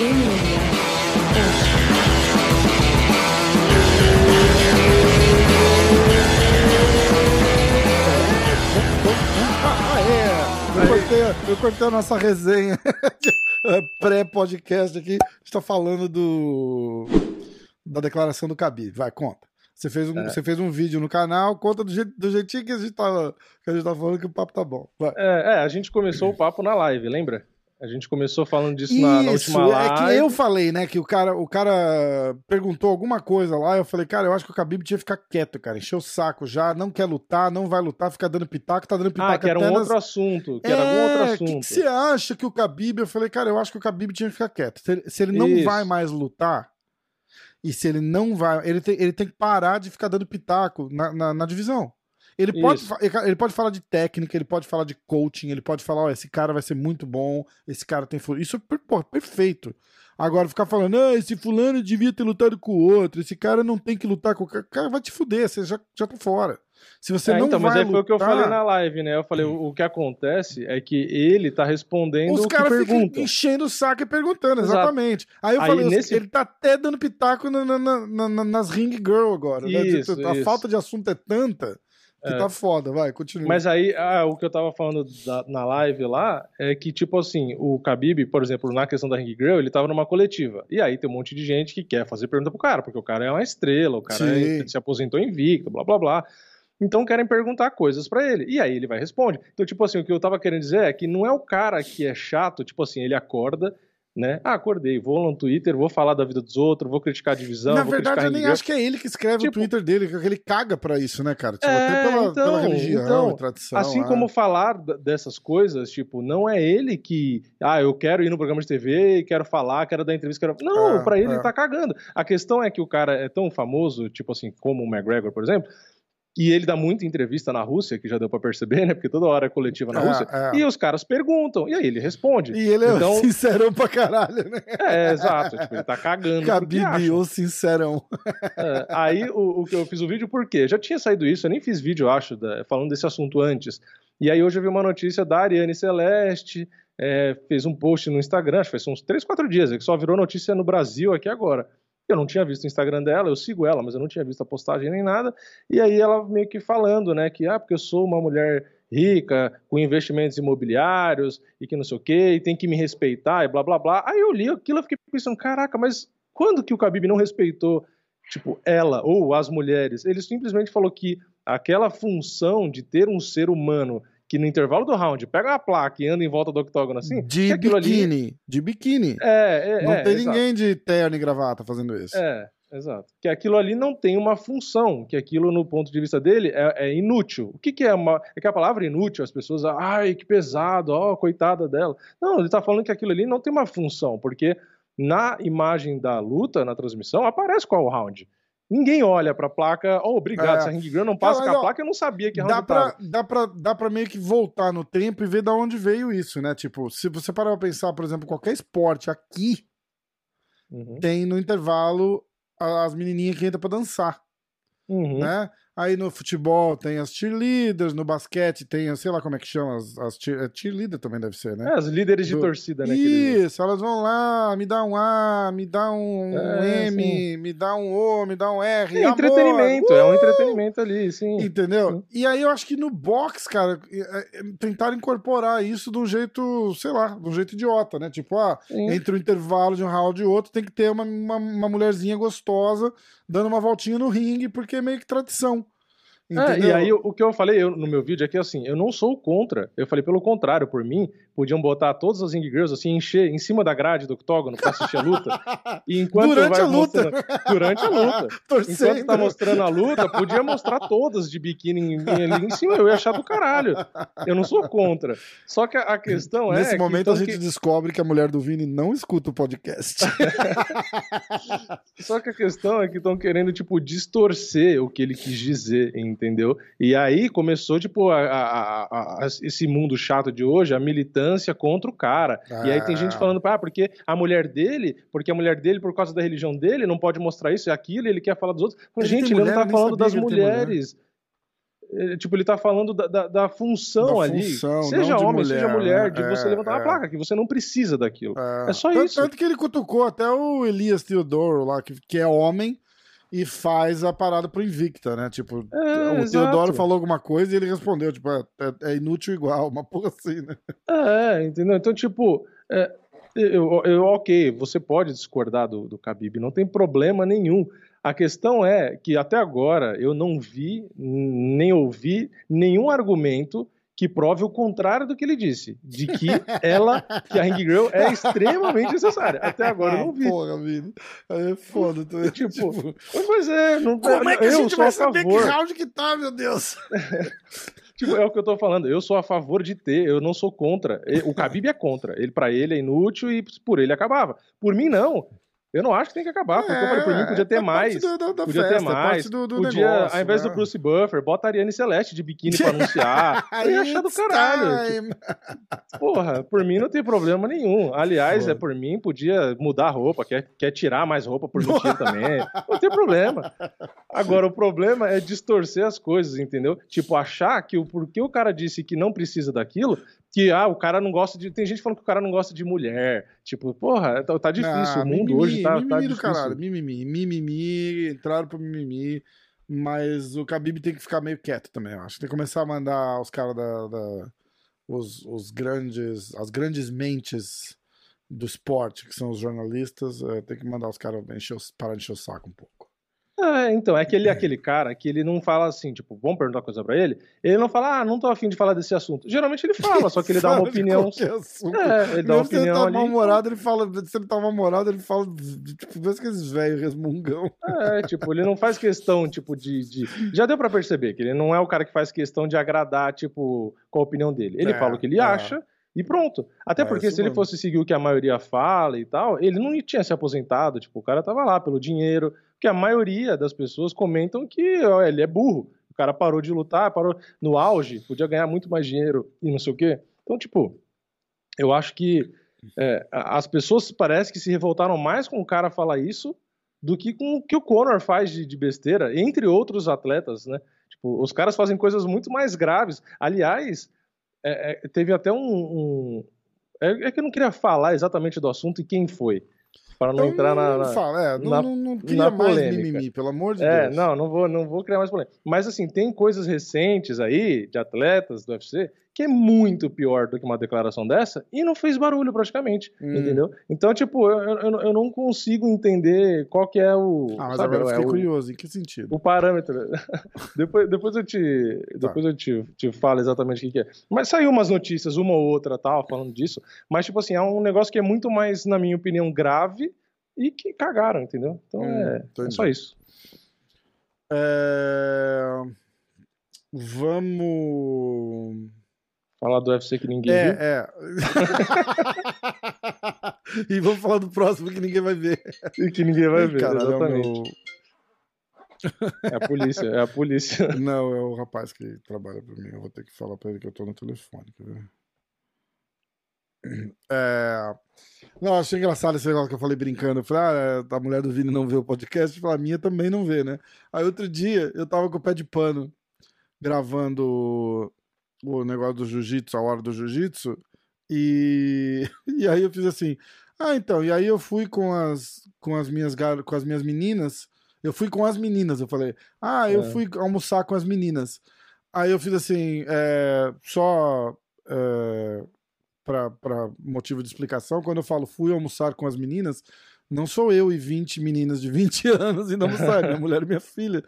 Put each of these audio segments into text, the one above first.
Eu cortei, eu cortei a nossa resenha pré-podcast aqui. A gente tá falando do da declaração do Cabi. Vai, conta. Você fez um, é. você fez um vídeo no canal, conta do, jeito, do jeitinho que a, gente tava, que a gente tá falando que o papo tá bom. É, é, a gente começou o papo na live, lembra? A gente começou falando disso Isso, na, na, última live. É que eu falei, né? Que o cara, o cara perguntou alguma coisa lá. Eu falei, cara, eu acho que o Khabib tinha que ficar quieto, cara. Encheu o saco já, não quer lutar, não vai lutar, fica dando pitaco, tá dando pitaco. Ah, que era um nas... outro assunto. Que é, era algum outro assunto. O que, você acha que o Khabib. Eu falei, cara, eu acho que o Khabib tinha que ficar quieto. Se ele, se ele não Isso. vai mais lutar, e se ele não vai. Ele tem, ele tem que parar de ficar dando pitaco na, na, na divisão. Ele pode, ele pode falar de técnica, ele pode falar de coaching, ele pode falar, ó, esse cara vai ser muito bom, esse cara tem Isso é pô, perfeito. Agora ficar falando, ah, esse fulano devia ter lutado com o outro, esse cara não tem que lutar com o cara, cara vai te fuder, você já, já tá fora. Se você é, não então, vai mas aí lutar... foi o que eu falei na live, né? Eu falei, o, o que acontece é que ele tá respondendo Os que perguntam. enchendo o saco e perguntando, Exato. exatamente. Aí eu aí, falei, nesse... ele tá até dando pitaco na, na, na, nas ring girl agora. Isso, né? A isso. falta de assunto é tanta que é. tá foda, vai, continua. Mas aí, ah, o que eu tava falando da, na live lá é que, tipo assim, o Khabib, por exemplo, na questão da Ring Grill, ele tava numa coletiva. E aí tem um monte de gente que quer fazer pergunta pro cara, porque o cara é uma estrela, o cara é, se aposentou invicto, blá blá blá. Então querem perguntar coisas para ele. E aí ele vai responder. Então, tipo assim, o que eu tava querendo dizer é que não é o cara que é chato, tipo assim, ele acorda né? Ah, acordei, vou no Twitter, vou falar da vida dos outros, vou criticar a divisão. Na verdade, eu nem acho que é ele que escreve tipo, o Twitter dele, que ele caga pra isso, né, cara? Tipo, é, até pela, então, pela religião então, tradição. Assim como falar dessas coisas, tipo, não é ele que, ah, eu quero ir no programa de TV, quero falar, quero dar entrevista, quero. Não, é, pra ele é. ele tá cagando. A questão é que o cara é tão famoso, tipo assim, como o McGregor, por exemplo, e ele dá muita entrevista na Rússia, que já deu para perceber, né? Porque toda hora é coletiva na é, Rússia. É. E os caras perguntam, e aí ele responde. E ele é então, sincerão pra caralho, né? É, exato. Tipo, ele tá cagando. Khabib, o sincerão. É, aí o, o, que eu fiz o vídeo, por quê? Já tinha saído isso, eu nem fiz vídeo, acho, da, falando desse assunto antes. E aí hoje eu vi uma notícia da Ariane Celeste, é, fez um post no Instagram, acho que faz uns 3, 4 dias, que só virou notícia no Brasil aqui agora. Eu não tinha visto o Instagram dela, eu sigo ela, mas eu não tinha visto a postagem nem nada. E aí ela meio que falando, né, que ah, porque eu sou uma mulher rica, com investimentos imobiliários e que não sei o quê, e tem que me respeitar e blá blá blá. Aí eu li aquilo e fiquei pensando, caraca, mas quando que o Khabib não respeitou, tipo, ela ou as mulheres? Ele simplesmente falou que aquela função de ter um ser humano que no intervalo do round pega a placa e anda em volta do octógono assim. De biquíni. Ali... De biquíni. É, é Não é, tem ninguém de terno e gravata fazendo isso. É, exato. Que aquilo ali não tem uma função, que aquilo, no ponto de vista dele, é, é inútil. O que, que é uma. É que a palavra inútil, as pessoas, ai, que pesado, ó, coitada dela. Não, ele tá falando que aquilo ali não tem uma função, porque na imagem da luta, na transmissão, aparece qual o round. Ninguém olha pra placa, oh, obrigado, é. essa ring girl não passa com a placa, eu não sabia que dá pra, dá, pra, dá pra meio que voltar no tempo e ver da onde veio isso, né? Tipo, se você parar pra pensar, por exemplo, qualquer esporte aqui, uhum. tem no intervalo as menininhas que entram pra dançar, uhum. né? Aí no futebol tem as cheerleaders, no basquete tem, sei lá como é que chama, as, as cheer, é, cheerleader também deve ser, né? É, as líderes de Do... torcida, né? Isso, elas vão lá, me dá um A, me dá um é, M, sim. me dá um O, me dá um R. É entretenimento, uh! é um entretenimento ali, sim. Entendeu? Sim. E aí eu acho que no box, cara, tentaram incorporar isso de um jeito, sei lá, de um jeito idiota, né? Tipo, ah, sim. entre o intervalo de um round e outro tem que ter uma, uma, uma mulherzinha gostosa dando uma voltinha no ringue, porque é meio que tradição. É, e aí o que eu falei eu, no meu vídeo é que assim, eu não sou contra. Eu falei pelo contrário, por mim, podiam botar todas as Ring Girls assim, encher em cima da grade do octógono pra assistir a luta. E enquanto durante a luta. Durante a luta. Torcendo. Enquanto tá mostrando a luta, podia mostrar todas de biquíni ali em cima. Eu ia achar do caralho. Eu não sou contra. Só que a questão é. Nesse momento a gente que... descobre que a mulher do Vini não escuta o podcast. Só que a questão é que estão querendo, tipo, distorcer o que ele quis dizer, entendeu? E aí começou, tipo, a, a, a, esse mundo chato de hoje, a militância contra o cara. Ah. E aí tem gente ah. falando, ah, porque a mulher dele, porque a mulher dele, por causa da religião dele, não pode mostrar isso e aquilo, ele quer falar dos outros. Ele gente, ele não tá falando das mulheres. tipo, ele tá falando da, da, da função da ali. Função, seja homem, mulher, seja mulher, de é, você levantar é. uma placa, que você não precisa daquilo. É, é só tanto, isso. Tanto que ele cutucou até o Elias Teodoro lá, que, que é homem e faz a parada pro Invicta, né? Tipo, é, o exato. Teodoro falou alguma coisa e ele respondeu, tipo, é, é, inútil igual, uma porra assim, né? É, entendeu? Então, tipo, é, eu, eu, ok, você pode discordar do, do Khabib, não tem problema nenhum. A questão é que até agora eu não vi nem ouvi nenhum argumento que prove o contrário do que ele disse, de que ela, que a Ring Girl é extremamente necessária. Até agora eu não vi. Porra, vida. É foda. Tô... Tipo, tipo, pois é, não Como é que a gente vai saber que round que tá, meu Deus? tipo, é o que eu tô falando. Eu sou a favor de ter, eu não sou contra. O Khabib é contra. Ele para ele é inútil e por ele acabava. Por mim não. Eu não acho que tem que acabar, porque é, eu falei, por mim podia ter é mais. Da, da podia festa, ter mais. Do, do podia, negócio, ao invés né? do Bruce Buffer, bota a Ariane Celeste de biquíni pra anunciar. eu ia achar do caralho. Porra, por mim não tem problema nenhum. Aliás, é por mim, podia mudar a roupa, quer, quer tirar mais roupa por mentira também. Não tem problema. Agora, o problema é distorcer as coisas, entendeu? Tipo, achar que o porquê o cara disse que não precisa daquilo, que ah, o cara não gosta de. Tem gente falando que o cara não gosta de mulher. Tipo, porra, tá, tá difícil. Ah, o mundo mimimi, hoje tá, mimimi tá do caralho. Mimimi, mimimi, entraram pro mimimi. Mas o Khabib tem que ficar meio quieto também, eu acho. Tem que começar a mandar os caras da. da os, os grandes. As grandes mentes do esporte, que são os jornalistas, é, tem que mandar os caras parar de encher o saco um pouco. É, então, é aquele, aquele cara que ele não fala assim, tipo, vamos perguntar coisa pra ele, ele não fala, ah, não tô afim de falar desse assunto. Geralmente ele fala, só que ele dá uma opinião. É, ele dá uma opinião. Se ele tá mal-humorado, ele fala, se ele tá mal-humorado, ele fala, tipo, vê aqueles velhos resmungão. É, tipo, ele não faz questão, tipo, de, de. Já deu pra perceber que ele não é o cara que faz questão de agradar, tipo, com a opinião dele. Ele é, fala o que ele é. acha. E pronto. Até é, porque se ele fosse seguir o que a maioria fala e tal, ele não tinha se aposentado. Tipo, o cara tava lá pelo dinheiro, que a maioria das pessoas comentam que ó, ele é burro. O cara parou de lutar, parou no auge, podia ganhar muito mais dinheiro e não sei o quê. Então, tipo, eu acho que é, as pessoas parece que se revoltaram mais com o cara falar isso do que com o que o Conor faz de, de besteira, entre outros atletas, né? Tipo, os caras fazem coisas muito mais graves. Aliás, é, é, teve até um. um é, é, que eu não queria falar exatamente do assunto e quem foi para não então, entrar na, na, fala, é, não, na, não, não cria mais mimimi, pelo amor de é, Deus. Não, não vou, não vou criar mais polêmica. Mas assim, tem coisas recentes aí de atletas do UFC que é muito pior do que uma declaração dessa e não fez barulho praticamente, hum. entendeu? Então, tipo, eu, eu, eu, não consigo entender qual que é o... Ah, mas sabe, agora eu fiquei é curioso, em que sentido? O parâmetro. depois, depois eu, te, tá. depois eu te, te falo exatamente o que, que, é. Mas saiu umas notícias, uma ou outra, tal, falando disso, mas, tipo assim, é um negócio que é muito mais, na minha opinião, grave e que cagaram, entendeu? Então hum, é, é só isso. É... Vamos Falar do UFC que ninguém é, viu. É, e vamos falar do próximo que ninguém vai ver. E que ninguém vai ver, Caralho, exatamente. É, meu... é a polícia, é a polícia. Não, é o rapaz que trabalha pra mim. Eu vou ter que falar pra ele que eu tô no telefone, quer ver? É... Não, achei engraçado esse negócio que eu falei brincando. Eu falei, ah, é, a mulher do Vini não vê o podcast, a minha também não vê, né? Aí outro dia eu tava com o pé de pano gravando o negócio do jiu-jitsu, a hora do jiu-jitsu, e, e aí eu fiz assim, ah, então, e aí eu fui com as, com as minhas com as minhas meninas, eu fui com as meninas, eu falei, ah, eu é. fui almoçar com as meninas. Aí eu fiz assim, é, só é, para motivo de explicação, quando eu falo fui almoçar com as meninas, não sou eu e 20 meninas de 20 anos e não sai, minha mulher e minha filha.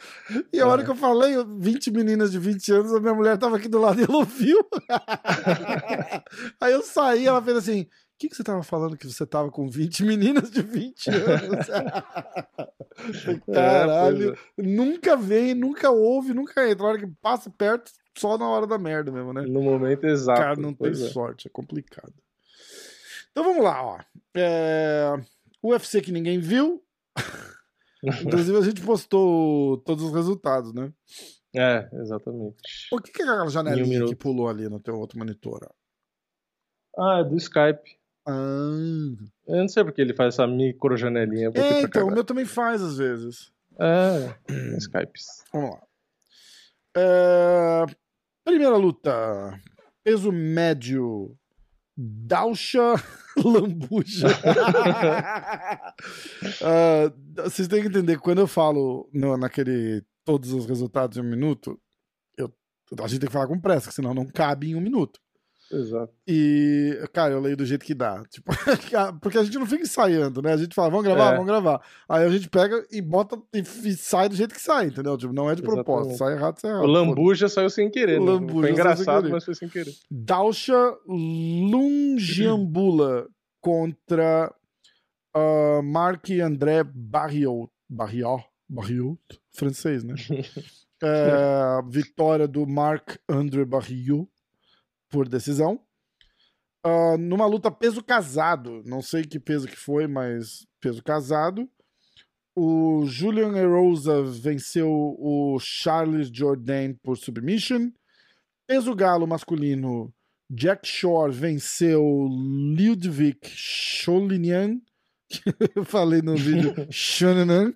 E a é. hora que eu falei 20 meninas de 20 anos, a minha mulher tava aqui do lado e ela ouviu. Aí eu saí, ela fez assim: o que, que você tava falando que você tava com 20 meninas de 20 anos? É, Caralho, é, nunca vem, nunca ouve, nunca entra. A hora que passa perto, só na hora da merda mesmo, né? No momento exato. Cara, não tem é. sorte, é complicado. Então vamos lá, ó. É... UFC que ninguém viu. Inclusive, a gente postou todos os resultados, né? É, exatamente. O que, que é aquela janelinha que pulou ali no teu outro monitor? Ah, é do Skype. Ah. Eu não sei porque ele faz essa micro janelinha. É, então, o meu também faz às vezes. É, Skypes. Vamos lá. É... Primeira luta. Peso médio. Dalsha Lambuja. uh, vocês têm que entender, quando eu falo no, naquele todos os resultados em um minuto, eu, a gente tem que falar com pressa, senão não cabe em um minuto. Exato. E, cara, eu leio do jeito que dá. Tipo, porque a gente não fica ensaiando, né? A gente fala, vamos gravar? É. Vamos gravar. Aí a gente pega e bota e, sai do jeito que sai, entendeu? Tipo, não é de Exatamente. propósito. Sai errado, sai errado. O Lambuja saiu sem querer. O né? Lambuja foi engraçado, mas foi sem querer. Dalsha Lungiambula contra uh, Marc André Barriot. Barriot? Barriot? Francês, né? é, vitória do Marc André Barriot por decisão. Uh, numa luta peso casado, não sei que peso que foi, mas peso casado. O Julian Erosa venceu o Charles Jourdain por submission. Peso galo masculino, Jack Shore venceu Ludwig Scholinian. Eu falei no vídeo Shonanan.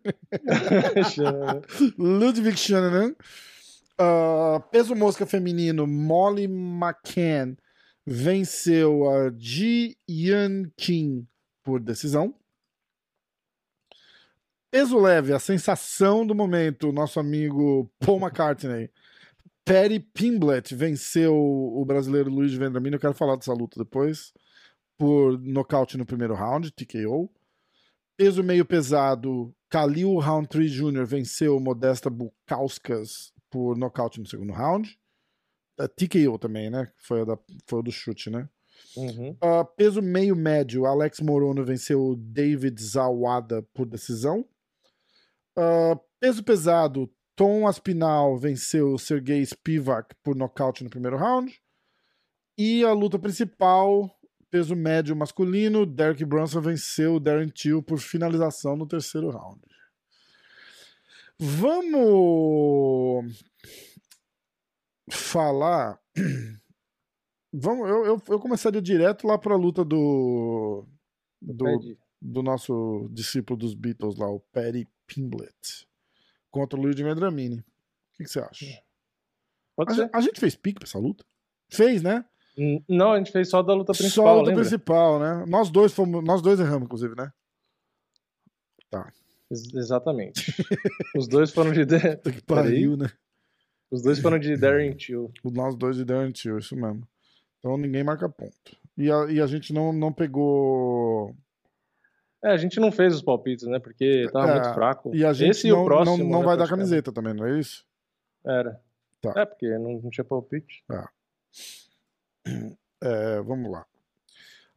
Ludwig Shonanan. Uh, peso mosca feminino, Molly McCann venceu a Ji Yan Kim por decisão. Peso leve, a sensação do momento, nosso amigo Paul McCartney. Perry Pimblett venceu o brasileiro Luiz Vendramini. Eu quero falar dessa luta depois. Por nocaute no primeiro round, TKO. Peso meio pesado, Khalil Roundtree Jr. venceu Modesta Bukauskas por nocaute no segundo round. A TKO também, né? Foi, da, foi do chute, né? Uhum. Uh, peso meio médio, Alex Morono venceu David Zawada por decisão. Uh, peso pesado, Tom Aspinal venceu Sergei Spivak por nocaute no primeiro round. E a luta principal, peso médio masculino, Derek Brunson venceu Darren Till por finalização no terceiro round. Vamos falar. Vamos, eu, eu, eu começaria direto lá para a luta do do, do nosso discípulo dos Beatles lá, o Perry Pimblett, contra o Luigi Vendramini. O que, que você acha? Pode a, a gente fez pique pra essa luta? Fez, né? Não, a gente fez só da luta principal. Só a luta lembra? principal, né? Nós dois fomos, nós dois erramos, inclusive, né? Tá. Ex exatamente. Os dois foram de. que pariu, né? Os dois foram de Darren Till. Nós dois de Darren Till, isso mesmo. Então ninguém marca ponto. E a, e a gente não, não pegou. É, a gente não fez os palpites, né? Porque tava é, muito fraco. E a gente Esse não, e o próximo, não, não vai dar camiseta também, não é isso? Era. Tá. É, porque não, não tinha palpite. É. é. vamos lá.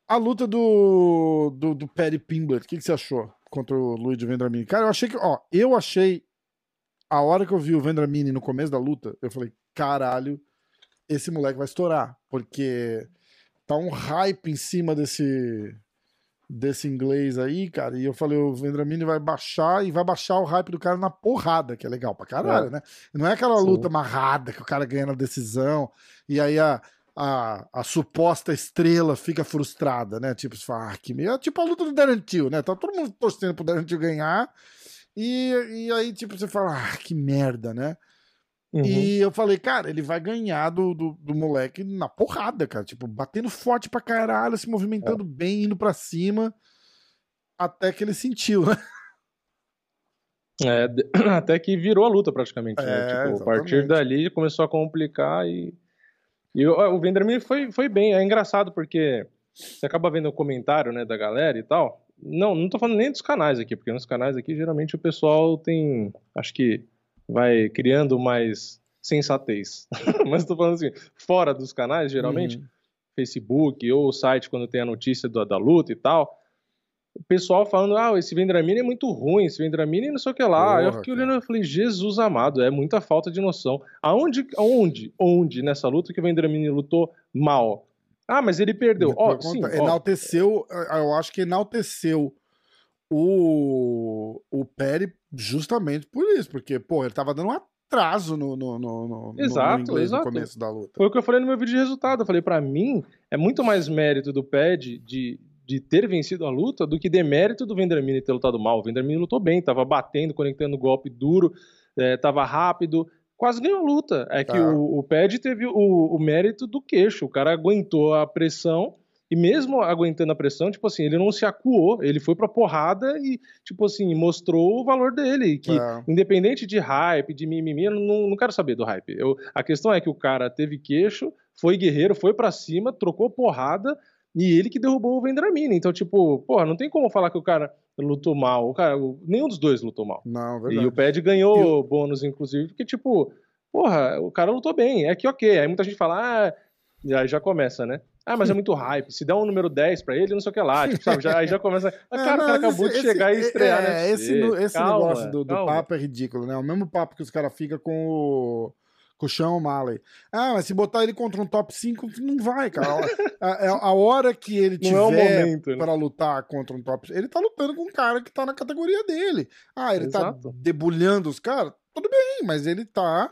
A luta do, do, do Perry Pimblett, o que, que você achou contra o Luigi Vendramini? Cara, eu achei que. Ó, eu achei. A hora que eu vi o Vendramini no começo da luta, eu falei, caralho, esse moleque vai estourar. Porque tá um hype em cima desse desse inglês aí, cara, e eu falei, o Vendramini vai baixar e vai baixar o hype do cara na porrada, que é legal pra caralho, é. né? Não é aquela Sim. luta amarrada que o cara ganha na decisão e aí a, a, a suposta estrela fica frustrada, né? Tipo, você fala, ah, que meio... É tipo a luta do Darren Till, né? Tá todo mundo torcendo pro Darren Till ganhar e, e aí, tipo, você fala, ah, que merda, né? Uhum. E eu falei, cara, ele vai ganhar do, do, do, moleque na porrada, cara. Tipo, batendo forte pra caralho, se movimentando é. bem, indo pra cima. Até que ele sentiu, né? É, até que virou a luta praticamente. Né? É, tipo, a partir dali começou a complicar e. E o, o Vendramin foi, foi bem. É engraçado porque você acaba vendo o comentário né, da galera e tal. Não, não tô falando nem dos canais aqui, porque nos canais aqui geralmente o pessoal tem. Acho que vai criando mais sensatez. Mas estou falando assim, fora dos canais, geralmente, uhum. Facebook ou o site quando tem a notícia da, da luta e tal, o pessoal falando, ah, esse Vendramini é muito ruim, esse Vendramini não sei o que lá. Porra, eu fiquei olhando e falei, Jesus amado, é muita falta de noção. Aonde, aonde, onde nessa luta que o Vendramini lutou mal? Ah, mas ele perdeu. Ó, oh, sim, enalteceu, ó. eu acho que enalteceu o, o Perry justamente por isso, porque, pô, ele tava dando um atraso no, no, no, exato, no, exato. no começo da luta. Foi o que eu falei no meu vídeo de resultado. Eu falei, para mim, é muito mais mérito do Pad de, de ter vencido a luta do que demérito do Vendramini ter lutado mal. O Vendramini lutou bem, tava batendo, conectando golpe duro, é, tava rápido, quase ganhou a luta. É tá. que o, o Ped teve o, o mérito do queixo. O cara aguentou a pressão e mesmo aguentando a pressão, tipo assim, ele não se acuou, ele foi pra porrada e, tipo assim, mostrou o valor dele. Que, é. independente de hype, de mimimi, eu não, não quero saber do hype. Eu, a questão é que o cara teve queixo, foi guerreiro, foi para cima, trocou porrada, e ele que derrubou o Vendramini. Então, tipo, porra, não tem como falar que o cara lutou mal. O cara, nenhum dos dois lutou mal. Não, verdade. E o Ped ganhou eu... bônus, inclusive, porque, tipo, porra, o cara lutou bem. É que ok. Aí muita gente fala, ah, e aí já começa, né? Ah, mas é muito hype. Se der um número 10 pra ele, não sei o que lá. Tipo, sabe? Já, aí já começa. Ah, cara, não, o cara acabou esse, de chegar esse, e estrear, é, né? Esse, esse calma, negócio do, do papo é ridículo, né? O mesmo papo que os caras ficam com o com o Sean O'Malley. Ah, mas se botar ele contra um top 5, não vai, cara. a, a, a hora que ele tiver é momento, né? para lutar contra um top 5, ele tá lutando com um cara que tá na categoria dele. Ah, ele tá Exato. tá debulhando os caras? Tudo bem, mas ele tá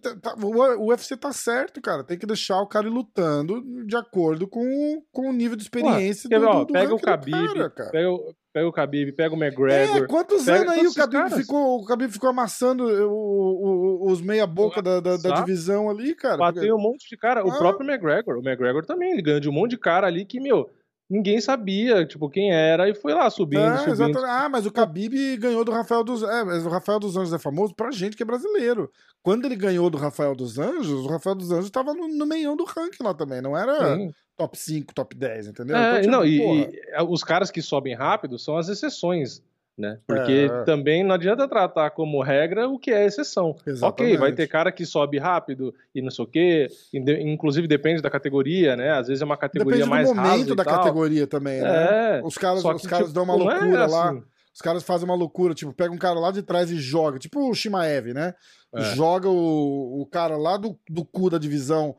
Tá, tá, o UFC tá certo, cara. Tem que deixar o cara ir lutando de acordo com, com o nível de experiência Ué, do, ó, do, pega o Khabib, cara, Pega, o, pega o Khabib, pega o McGregor. É, quantos anos aí o Khabib, ficou, o Khabib ficou amassando o, o, os meia-boca da, da, da, divisão ali, cara? Bateu um monte de cara. Ah. O próprio McGregor. O McGregor também, ele ganhou de um monte de cara ali que, meu ninguém sabia, tipo, quem era, e foi lá subindo, é, subindo. Exatamente. Ah, mas o Khabib ganhou do Rafael dos É, mas o Rafael dos Anjos é famoso pra gente que é brasileiro. Quando ele ganhou do Rafael dos Anjos, o Rafael dos Anjos tava no, no meião do ranking lá também, não era Sim. Top 5, top 10, entendeu? É, então, tipo, não, e, e, é, os caras que sobem rápido são as exceções né? Porque é. também não adianta tratar como regra o que é exceção. Exatamente. Ok, vai ter cara que sobe rápido e não sei o quê, inclusive depende da categoria, né? Às vezes é uma categoria depende mais rasa. Depende do momento da tal. categoria também, né? É. Os caras, os caras tipo, dão uma é loucura é assim. lá. Os caras fazem uma loucura, tipo, pega um cara lá de trás e joga, tipo o Shimaev, né? É. Joga o, o cara lá do, do cu da divisão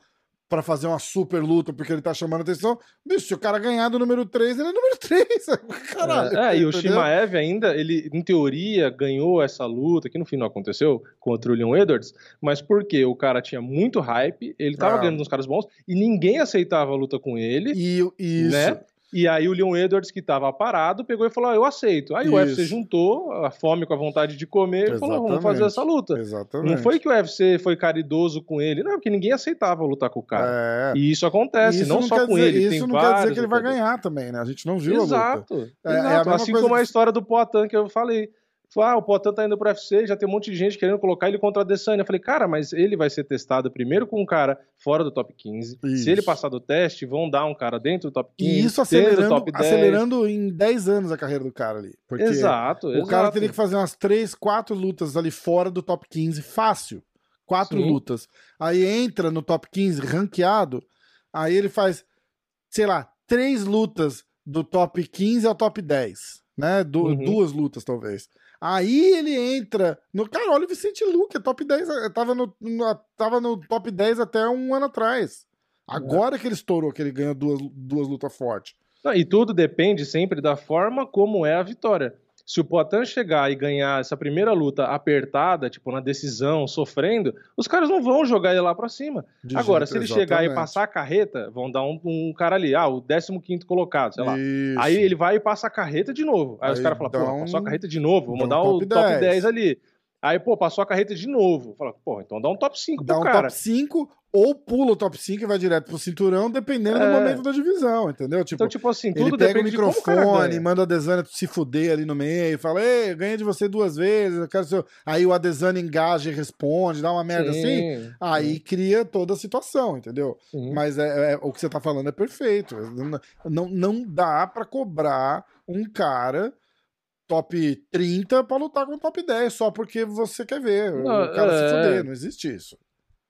para fazer uma super luta porque ele tá chamando atenção. Bicho, se o cara ganhar do número 3, ele é número 3. Caralho. É, é e o Shimaev ainda, ele, em teoria, ganhou essa luta, que no fim não aconteceu, contra o Leon Edwards, mas porque o cara tinha muito hype, ele tava ah. ganhando uns caras bons, e ninguém aceitava a luta com ele. E isso. Né? E aí o Leon Edwards, que estava parado, pegou e falou: ah, eu aceito. Aí Isso. o UFC juntou a fome com a vontade de comer Exatamente. e falou: vamos fazer essa luta. Exatamente. Não foi que o UFC foi caridoso com ele, não, porque ninguém aceitava lutar com o cara. É. E isso acontece, isso não, não só com dizer, ele. Isso não quer dizer que ele vai ganhar também, né? A gente não viu Exato. a luta. É, Exato. É assim como a história do Poatan que eu falei. Ah, o Potan tá indo pro UFC, já tem um monte de gente querendo colocar ele contra a Adesanya. Eu falei, cara, mas ele vai ser testado primeiro com um cara fora do top 15. Isso. Se ele passar do teste, vão dar um cara dentro do top 15. E isso acelerando, top 10. acelerando em 10 anos a carreira do cara ali. Porque exato, o exato. cara teria que fazer umas 3, 4 lutas ali fora do top 15, fácil. Quatro Sim. lutas. Aí entra no top 15, ranqueado, aí ele faz, sei lá, três lutas do top 15 ao top 10. Né? Du uhum. Duas lutas, talvez. Aí ele entra no. Cara, olha o Vicente Luque, é top 10. Eh, tava no, no, tava no top 10 até um ano atrás. Agora é. que ele estourou, que ele ganhou duas, duas lutas fortes. e tudo depende sempre da forma como é a vitória se o Poitin chegar e ganhar essa primeira luta apertada, tipo na decisão, sofrendo, os caras não vão jogar ele lá pra cima. De Agora, jeito, se ele exatamente. chegar e passar a carreta, vão dar um, um cara ali, ah, o 15 colocado, sei lá. Isso. Aí ele vai e passa a carreta de novo. Aí, Aí os caras falam, pô, passou a carreta de novo, vamos dar um o top 10. top 10 ali. Aí, pô, passou a carreta de novo. Fala, pô, então dá um top 5 dá pro um cara. top 5 ou pula o top 5 e vai direto pro cinturão, dependendo é. do momento da divisão, entendeu? Tipo, então, tipo assim, tudo ele pega o microfone, manda a Adesanya se fuder ali no meio, fala, ei, ganhei de você duas vezes, eu quero seu... Aí o Adesanya engaja e responde, dá uma merda sim, assim, aí sim. cria toda a situação, entendeu? Sim. Mas é, é, o que você tá falando é perfeito. Não, não dá para cobrar um cara top 30 para lutar com o top 10 só porque você quer ver não, o cara é... se fuder, não existe isso.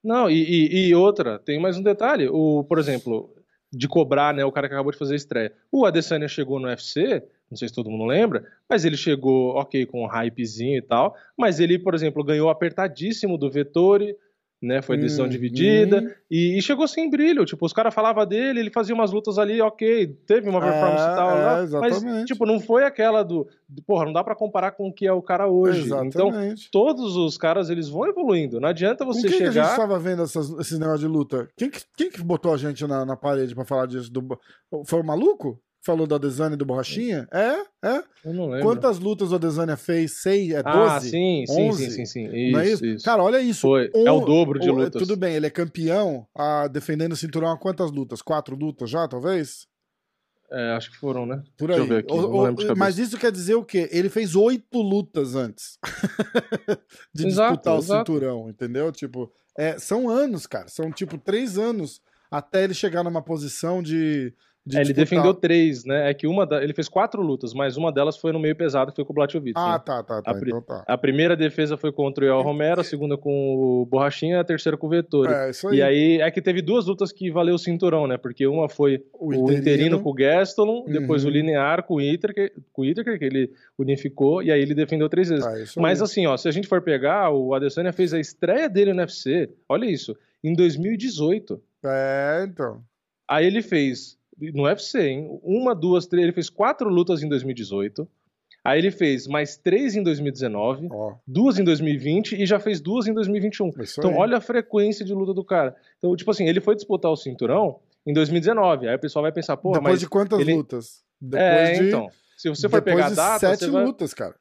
Não, e, e, e, outra, tem mais um detalhe. O, por exemplo, de cobrar, né? O cara que acabou de fazer a estreia. O Adesanya chegou no UFC, não sei se todo mundo lembra, mas ele chegou, ok, com um hypezinho e tal, mas ele, por exemplo, ganhou apertadíssimo do Vettori, né? Foi decisão hum, dividida hum. E, e, chegou sem brilho. Tipo, os caras falavam dele, ele fazia umas lutas ali, ok, teve uma performance é, e tal, é, lá, mas tipo, não foi aquela do, porra, não dá para comparar com o que é o cara hoje. Então, exatamente. Então, todos os caras eles vão evoluindo. Não adianta você quem chegar. Que a gente estava vendo essas, esses negócios de luta? Quem que, quem que botou a gente na, na parede para falar disso? Do... Foi o maluco? Falou do Adesanya e do Borrachinha? É, é. Eu não lembro. Quantas lutas o Adesanya fez? Seis? É 12? Ah, sim, sim, 11? sim, sim, sim. Isso, não é isso? isso. Cara, olha isso. Foi. Um, é o dobro de lutas. Tudo bem, ele é campeão ah, defendendo o cinturão há quantas lutas? Quatro lutas já, talvez? É, acho que foram, né? Por aí. Aqui, o, o, mas isso quer dizer o quê? Ele fez oito lutas antes de exato, disputar exato. o cinturão, entendeu? Tipo, é, são anos, cara. São tipo três anos até ele chegar numa posição de de é, ele defendeu três, né? É que uma da... ele fez quatro lutas, mas uma delas foi no meio pesado, que foi com o Blachowicz. Ah, né? tá, tá, tá. A, então tá. a primeira defesa foi contra o El Romero, a segunda com o Borrachinha e a terceira com o Vettori. É, isso aí. E aí é que teve duas lutas que valeu o cinturão, né? Porque uma foi o, o interino. interino. com o Gastelum, uhum. depois o linear com o Itaker, com o Itaker, que ele unificou, e aí ele defendeu três vezes. Ah, mas assim, ó, se a gente for pegar, o Adesanya fez a estreia dele no UFC, olha isso, em 2018. É, então. Aí ele fez no UFC, hein? Uma, duas, três. Ele fez quatro lutas em 2018. Aí ele fez mais três em 2019, oh. duas em 2020 e já fez duas em 2021. Isso então, aí. olha a frequência de luta do cara. Então, tipo assim, ele foi disputar o cinturão em 2019. Aí o pessoal vai pensar, porra, Depois mas. de quantas ele... lutas? Depois é, de... então. Se você for pegar a data. Sete vai... lutas, cara.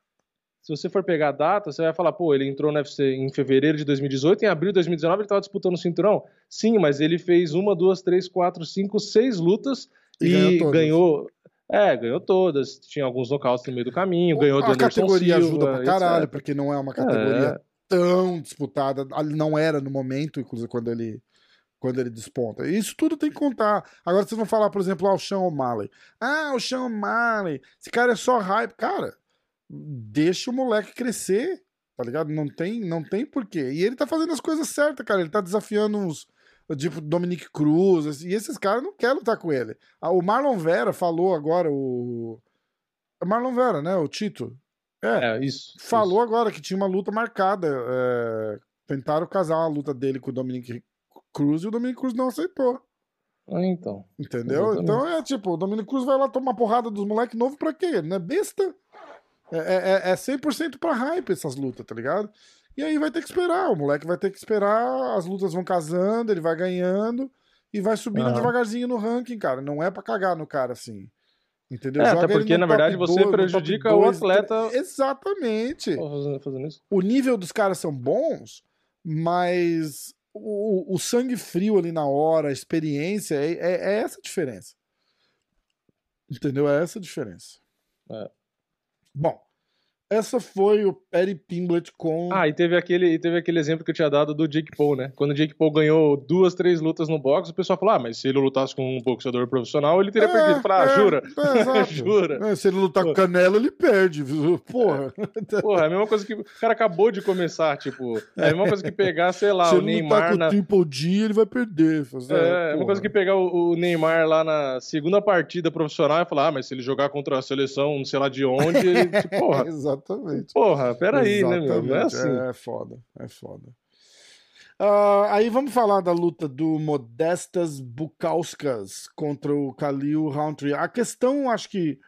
Se você for pegar a data, você vai falar, pô, ele entrou no UFC em fevereiro de 2018, em abril de 2019 ele estava disputando o cinturão. Sim, mas ele fez uma, duas, três, quatro, cinco, seis lutas e, e ganhou, ganhou, É, ganhou todas. Tinha alguns nocautes no meio do caminho, ganhou do A Anderson categoria Silva, ajuda pra caralho, etc. porque não é uma categoria É. tão disputada. Não era no momento, inclusive, quando ele, quando ele desponta. Isso tudo tem que contar. Agora vocês vão falar, por exemplo, ah, o Sean O'Malley. Ah, o Sean O'Malley. Esse cara é só hype. Cara, deixa o moleque crescer, tá ligado? Não tem, não tem porquê. E ele tá fazendo as coisas certas, cara. Ele tá desafiando uns tipo Dominic Cruz, assim, e esses caras não querem lutar com ele. Ah, O Marlon Vera falou agora, o. Marlon Vera, né? O Tito. É, É, isso. falou agora que tinha uma luta marcada. é, tentaram casar a luta dele com o Dominic Cruz e o Dominic Cruz não aceitou. isso. Ah, então. Entendeu? Exatamente. Então é tipo, o Dominic Cruz vai lá tomar porrada dos moleques novos pra quê? Ele não é besta. É, é, é 100% pra hype essas lutas, tá ligado? E aí vai ter que esperar. O moleque vai ter que esperar, as lutas vão casando, ele vai ganhando e vai subindo Aham. devagarzinho no ranking, cara. Não é pra cagar no cara assim. Entendeu? É, Joga até porque, na verdade, você dois, top prejudica o dois, atleta. três. Exatamente. O nível dos caras são bons, mas o, o sangue frio ali na hora, a experiência, é, é- é essa a diferença. Entendeu? É essa a diferença. É. Bom, essa foi o Perry Pimblett com. Ah, e teve aquele, e teve aquele exemplo que eu tinha dado do Jake Paul, né? Quando o Jake Paul ganhou duas, três lutas no boxe, o pessoal falou: ah, mas se ele lutasse com um boxeador profissional, ele teria É, perdido. Falei, ah, é, jura? é. Jura? É, se ele lutar com Canelo, ele perde. Porra. Porra, é a mesma coisa que o cara acabou de começar, tipo. É a mesma coisa que pegar, sei lá, se o ele lutar Neymar com na. o Triple G, ele vai perder. Fazer, É, é uma coisa que pegar o, o Neymar lá na segunda partida profissional e falar, ah, mas se ele jogar contra a seleção, não sei lá de onde, ele, tipo, porra, Exatamente. porra, peraí, né, meu? Não é Exatamente. assim. É foda, é foda. Ah, aí vamos falar da luta do Modestas Bukauskas contra o Khalil Roundtree. A questão, acho que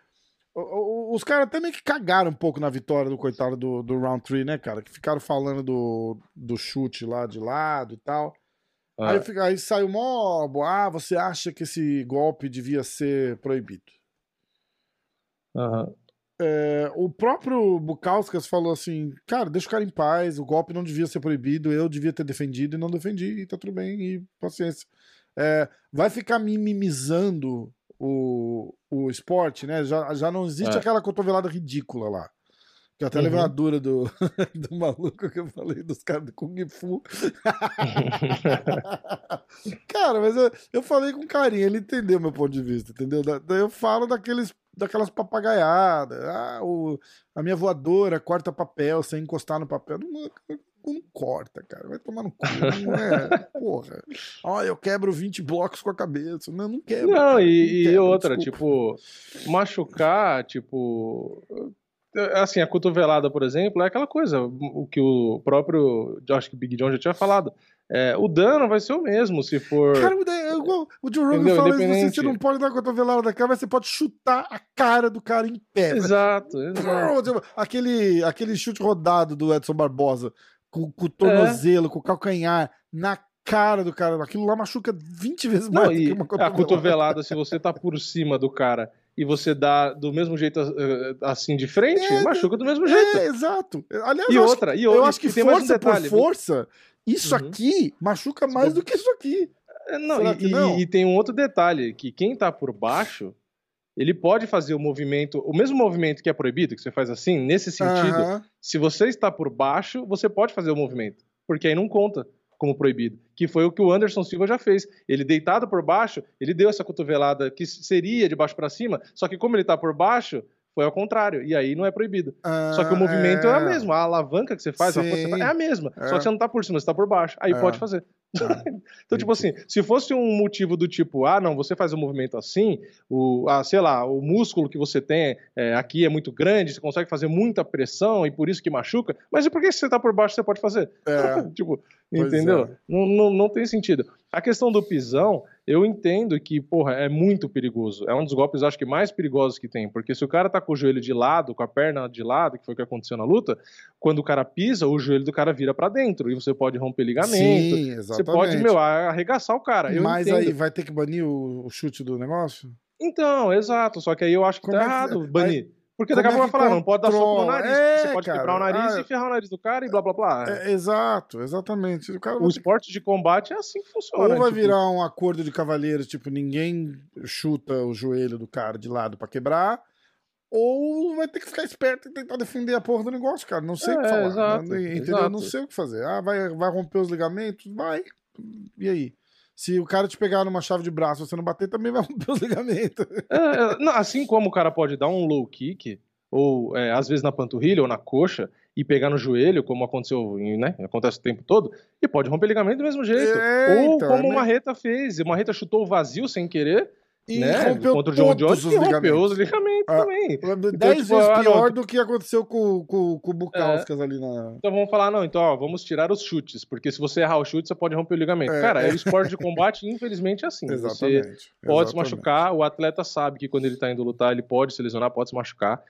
os caras até meio que cagaram um pouco na vitória do coitado do, do Roundtree, né, cara? Que ficaram falando do, do chute lá de lado e tal. Ah, Aí, aí saiu mó, ah, você acha que esse golpe devia ser proibido? aham. É, o próprio Bukauskas falou assim: cara, deixa o cara em paz, o golpe não devia ser proibido, eu devia ter defendido e não defendi, e tá tudo bem, e paciência. É, vai ficar mimimizando o, o esporte, né? Já, já não existe É. aquela cotovelada ridícula lá. Que eu até levei Uhum. uma dura do, do maluco que eu falei dos caras do Kung Fu. Cara, mas eu, eu falei com carinho, ele entendeu meu ponto de vista, entendeu? Da- Daí eu falo daqueles, daquelas papagaiadas. Ah, o, a minha voadora corta papel sem encostar no papel. Não, não, não corta, cara. Vai tomar no cu. Não é. Porra. Ó, eu quebro 20 blocos com a cabeça. Não, não quebro. Não, cara, e, e quebro, outra, desculpa. tipo, machucar, tipo. Assim, a cotovelada, por exemplo, é aquela coisa, o que o próprio Josh Big John já tinha falado. É, o dano vai ser o mesmo se for. Cara, o- é o Joe Rogan Entendeu? fala isso, você, Independente. você não pode dar cotovelada da cara, mas você pode chutar a cara do cara em pé. Exato, exato. Aquele, aquele chute rodado do Edson Barbosa, com, com o tornozelo, com o calcanhar, na cara do cara. Aquilo lá machuca 20 vezes mais Não, do que uma a cotovelada. cotovelada, se você tá por cima do cara e você dá do mesmo jeito eh, assim de frente, é, machuca do mesmo jeito. É, exato. Aliás, e outra, acho, e outra, eu acho que força um por força, isso uhum. aqui machuca mais do que isso aqui. É, não, e, não? E, e, tem um outro detalhe, que quem tá por baixo, ele pode fazer o movimento, o mesmo movimento que é proibido, que você faz assim, nesse sentido, uhum. se você está por baixo, você pode fazer o movimento, porque aí não conta como proibido, que foi o que o Anderson Silva já fez. Ele deitado por baixo, ele deu essa cotovelada que seria de baixo para cima, só que como ele tá por baixo, foi ao contrário. E aí não é proibido. Ah, só que o movimento é... é o mesmo. A alavanca que você faz, a força é a mesma. É. Só que você não tá por cima, você tá por baixo. Aí é. pode fazer. então, tipo assim, se fosse um motivo do tipo, ah, não, você faz um movimento assim, o, ah, sei lá, o músculo que você tem é, aqui é muito grande, você consegue fazer muita pressão e por isso que machuca, mas e por que se você tá por baixo você pode fazer? É. tipo, pois entendeu? É. Não, não, não tem sentido. A questão do pisão, eu entendo que, porra, é muito perigoso. É um dos golpes, acho que, mais perigosos que tem. Porque se o cara tá com o joelho de lado, com a perna de lado, que foi o que aconteceu na luta, quando o cara pisa, o joelho do cara vira para dentro. E você pode romper ligamento. Sim, exatamente. Você pode, meu, arregaçar o cara. Eu Mas entendo. aí vai ter que banir o, chute do negócio? Então, exato. Só que aí eu acho que Como tá é errado banir. Aí... Porque daqui a pouco vai falar, não pode dar soco no nariz. É, você pode cara, quebrar o nariz ah, e ferrar o nariz do cara e blá blá blá. É, exato, exatamente. O, o esporte ter... de combate é assim que funciona. Ou vai tipo... virar um acordo de cavalheiros, tipo, ninguém chuta o joelho do cara de lado para quebrar, ou vai ter que ficar esperto e tentar defender a porra do negócio, cara. Não sei o que é, falar. Exato, entendeu? Exato. Não sei o que fazer. Ah, vai, vai romper os ligamentos? Vai. E aí? Se o cara te pegar numa chave de braço você não bater, também vai romper os ligamentos. É, é, não, assim como o cara pode dar um low kick, ou é, às vezes na panturrilha ou na coxa, e pegar no joelho, como aconteceu, né? Acontece o tempo todo, e pode romper ligamento do mesmo jeito. É, ou então, como o Marreta fez. O Marreta chutou o vazio sem querer e né? rompeu contra o John Jones os rompeu os ligamentos ah, também. Então, dez tipo, vezes ah, pior não, do que aconteceu com, com, com o Bukauskas é. ali na. Então vamos falar, não, então ó, vamos tirar os chutes, porque se você errar o chute, você pode romper o ligamento. É, Cara, é. o esporte de combate, infelizmente, é assim. Exatamente. Você pode Exatamente. se machucar, o atleta sabe que quando ele tá indo lutar, ele pode se lesionar, pode se machucar.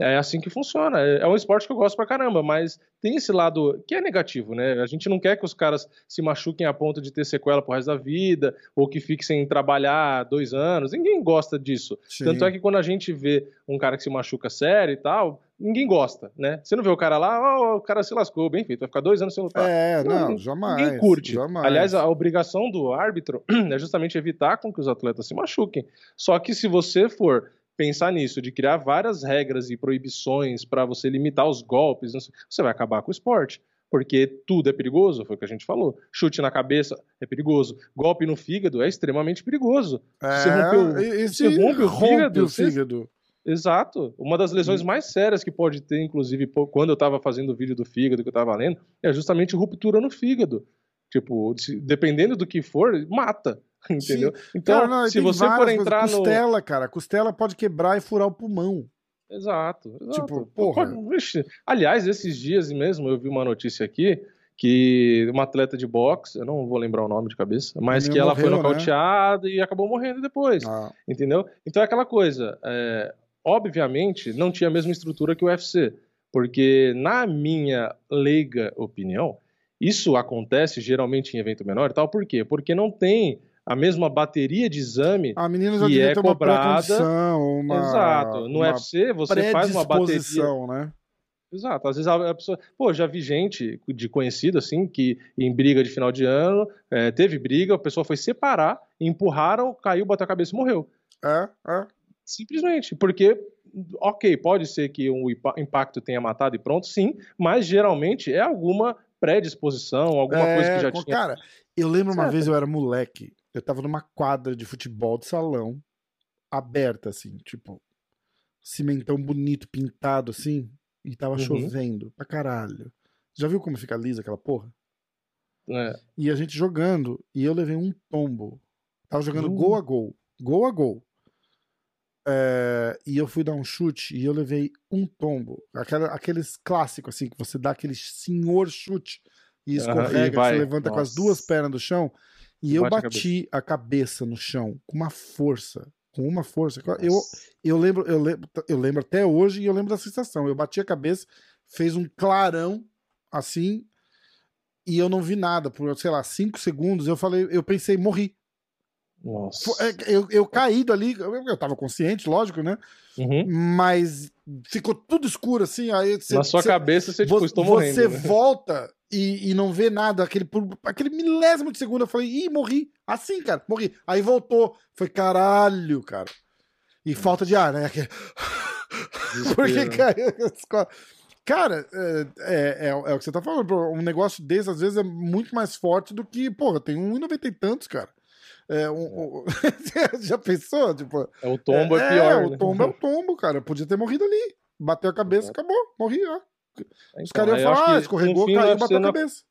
É assim que funciona. É, é um esporte que eu gosto pra caramba, mas tem esse lado que é negativo, né? A gente não quer que os caras se machuquem a ponto de ter sequela pro resto da vida, ou que fiquem sem trabalhar dois anos. Ninguém gosta disso. Sim. Tanto é que quando a gente vê um cara que se machuca sério e tal, ninguém gosta, né? Você não vê o cara lá, oh, o cara se lascou, bem feito, vai ficar dois anos sem lutar. É, não, não jamais. Ninguém curte. Jamais. Aliás, a obrigação do árbitro é justamente evitar com que os atletas se machuquem. Só que se você for pensar nisso, de criar várias regras e proibições para você limitar os golpes, você vai acabar com o esporte. Porque tudo é perigoso, foi o que a gente falou. Chute na cabeça é perigoso. Golpe no fígado é extremamente perigoso. É, você rompeu, você rompe o fígado. O fígado. Você... Exato. Uma das lesões hum. mais sérias que pode ter, inclusive, quando eu estava fazendo o vídeo do fígado que eu estava lendo, é justamente ruptura no fígado. Tipo, dependendo do que for, mata. Entendeu? Sim. Então, cara, não, se você for entrar coisas. no. Costela, cara. Costela pode quebrar e furar o pulmão. Exato. exato. Tipo, porra. Aliás, esses dias mesmo eu vi uma notícia aqui que uma atleta de boxe, eu não vou lembrar o nome de cabeça, mas que ela morreu, foi né? nocauteada né? e acabou morrendo depois. Ah. Entendeu? Então é aquela coisa. É, obviamente, não tinha a mesma estrutura que o UFC. Porque, na minha leiga opinião, isso acontece geralmente em evento menor e tal, por quê? Porque não tem a mesma bateria de exame a menina já que é cobrada. Uma, Exato. No uma UFC você faz uma bateria. Né? Exato. Às vezes a pessoa. Pô, já vi gente de conhecido, assim, que em briga de final de ano, é, teve briga, a pessoa foi separar, empurraram, caiu, bateu a cabeça e morreu. É, é. Simplesmente. Porque, ok, pode ser que o impacto tenha matado e pronto, sim, mas geralmente é alguma predisposição, alguma é, coisa que já tinha. Cara, eu lembro certo. uma vez eu era moleque, eu tava numa quadra de futebol de salão, aberta, assim, tipo, cimentão bonito, pintado, assim, e tava uhum. chovendo pra caralho. Já viu como fica lisa aquela porra? É. E a gente jogando, e eu levei um tombo. Tava jogando uhum. gol a gol. Gol a gol. É, e eu fui dar um chute e eu levei um tombo. Aquela, aqueles clássicos, assim, que você dá aquele senhor chute e escorrega, uhum, e você levanta Nossa. com as duas pernas do chão. E eu bati a cabeça. a cabeça. no chão com uma força. Com uma força. Eu, eu, lembro, eu, lembro, eu lembro até hoje e eu lembro da sensação. Eu bati a cabeça, fez um clarão assim, e eu não vi nada. Por, sei lá, cinco segundos, eu falei, eu pensei, morri. Nossa. É, eu, eu caído ali, eu tava consciente, lógico, né? Uhum. Mas ficou tudo escuro assim. Aí você, Na sua você, cabeça você, tipo, estou morrendo. Você né? volta e, e, não vê nada. Aquele, aquele milésimo de segundo eu falei, ih, morri. Assim, cara, morri. Aí voltou. Foi caralho, cara. E falta de ar, né? Porque caiu. Cara, é, é, é, é, o que você tá falando. Um negócio desse, às vezes, é muito mais forte do que, porra, tem 1,90 e tantos, cara. É, um, um... já pensou? Tipo, é, o tombo é, é pior. É, o tombo é o tombo, cara. Eu podia ter morrido ali. Bateu a cabeça, acabou. Morri, ó. Então, Os caras iam falar, ah, escorregou, fim, caiu, bateu a cabeça.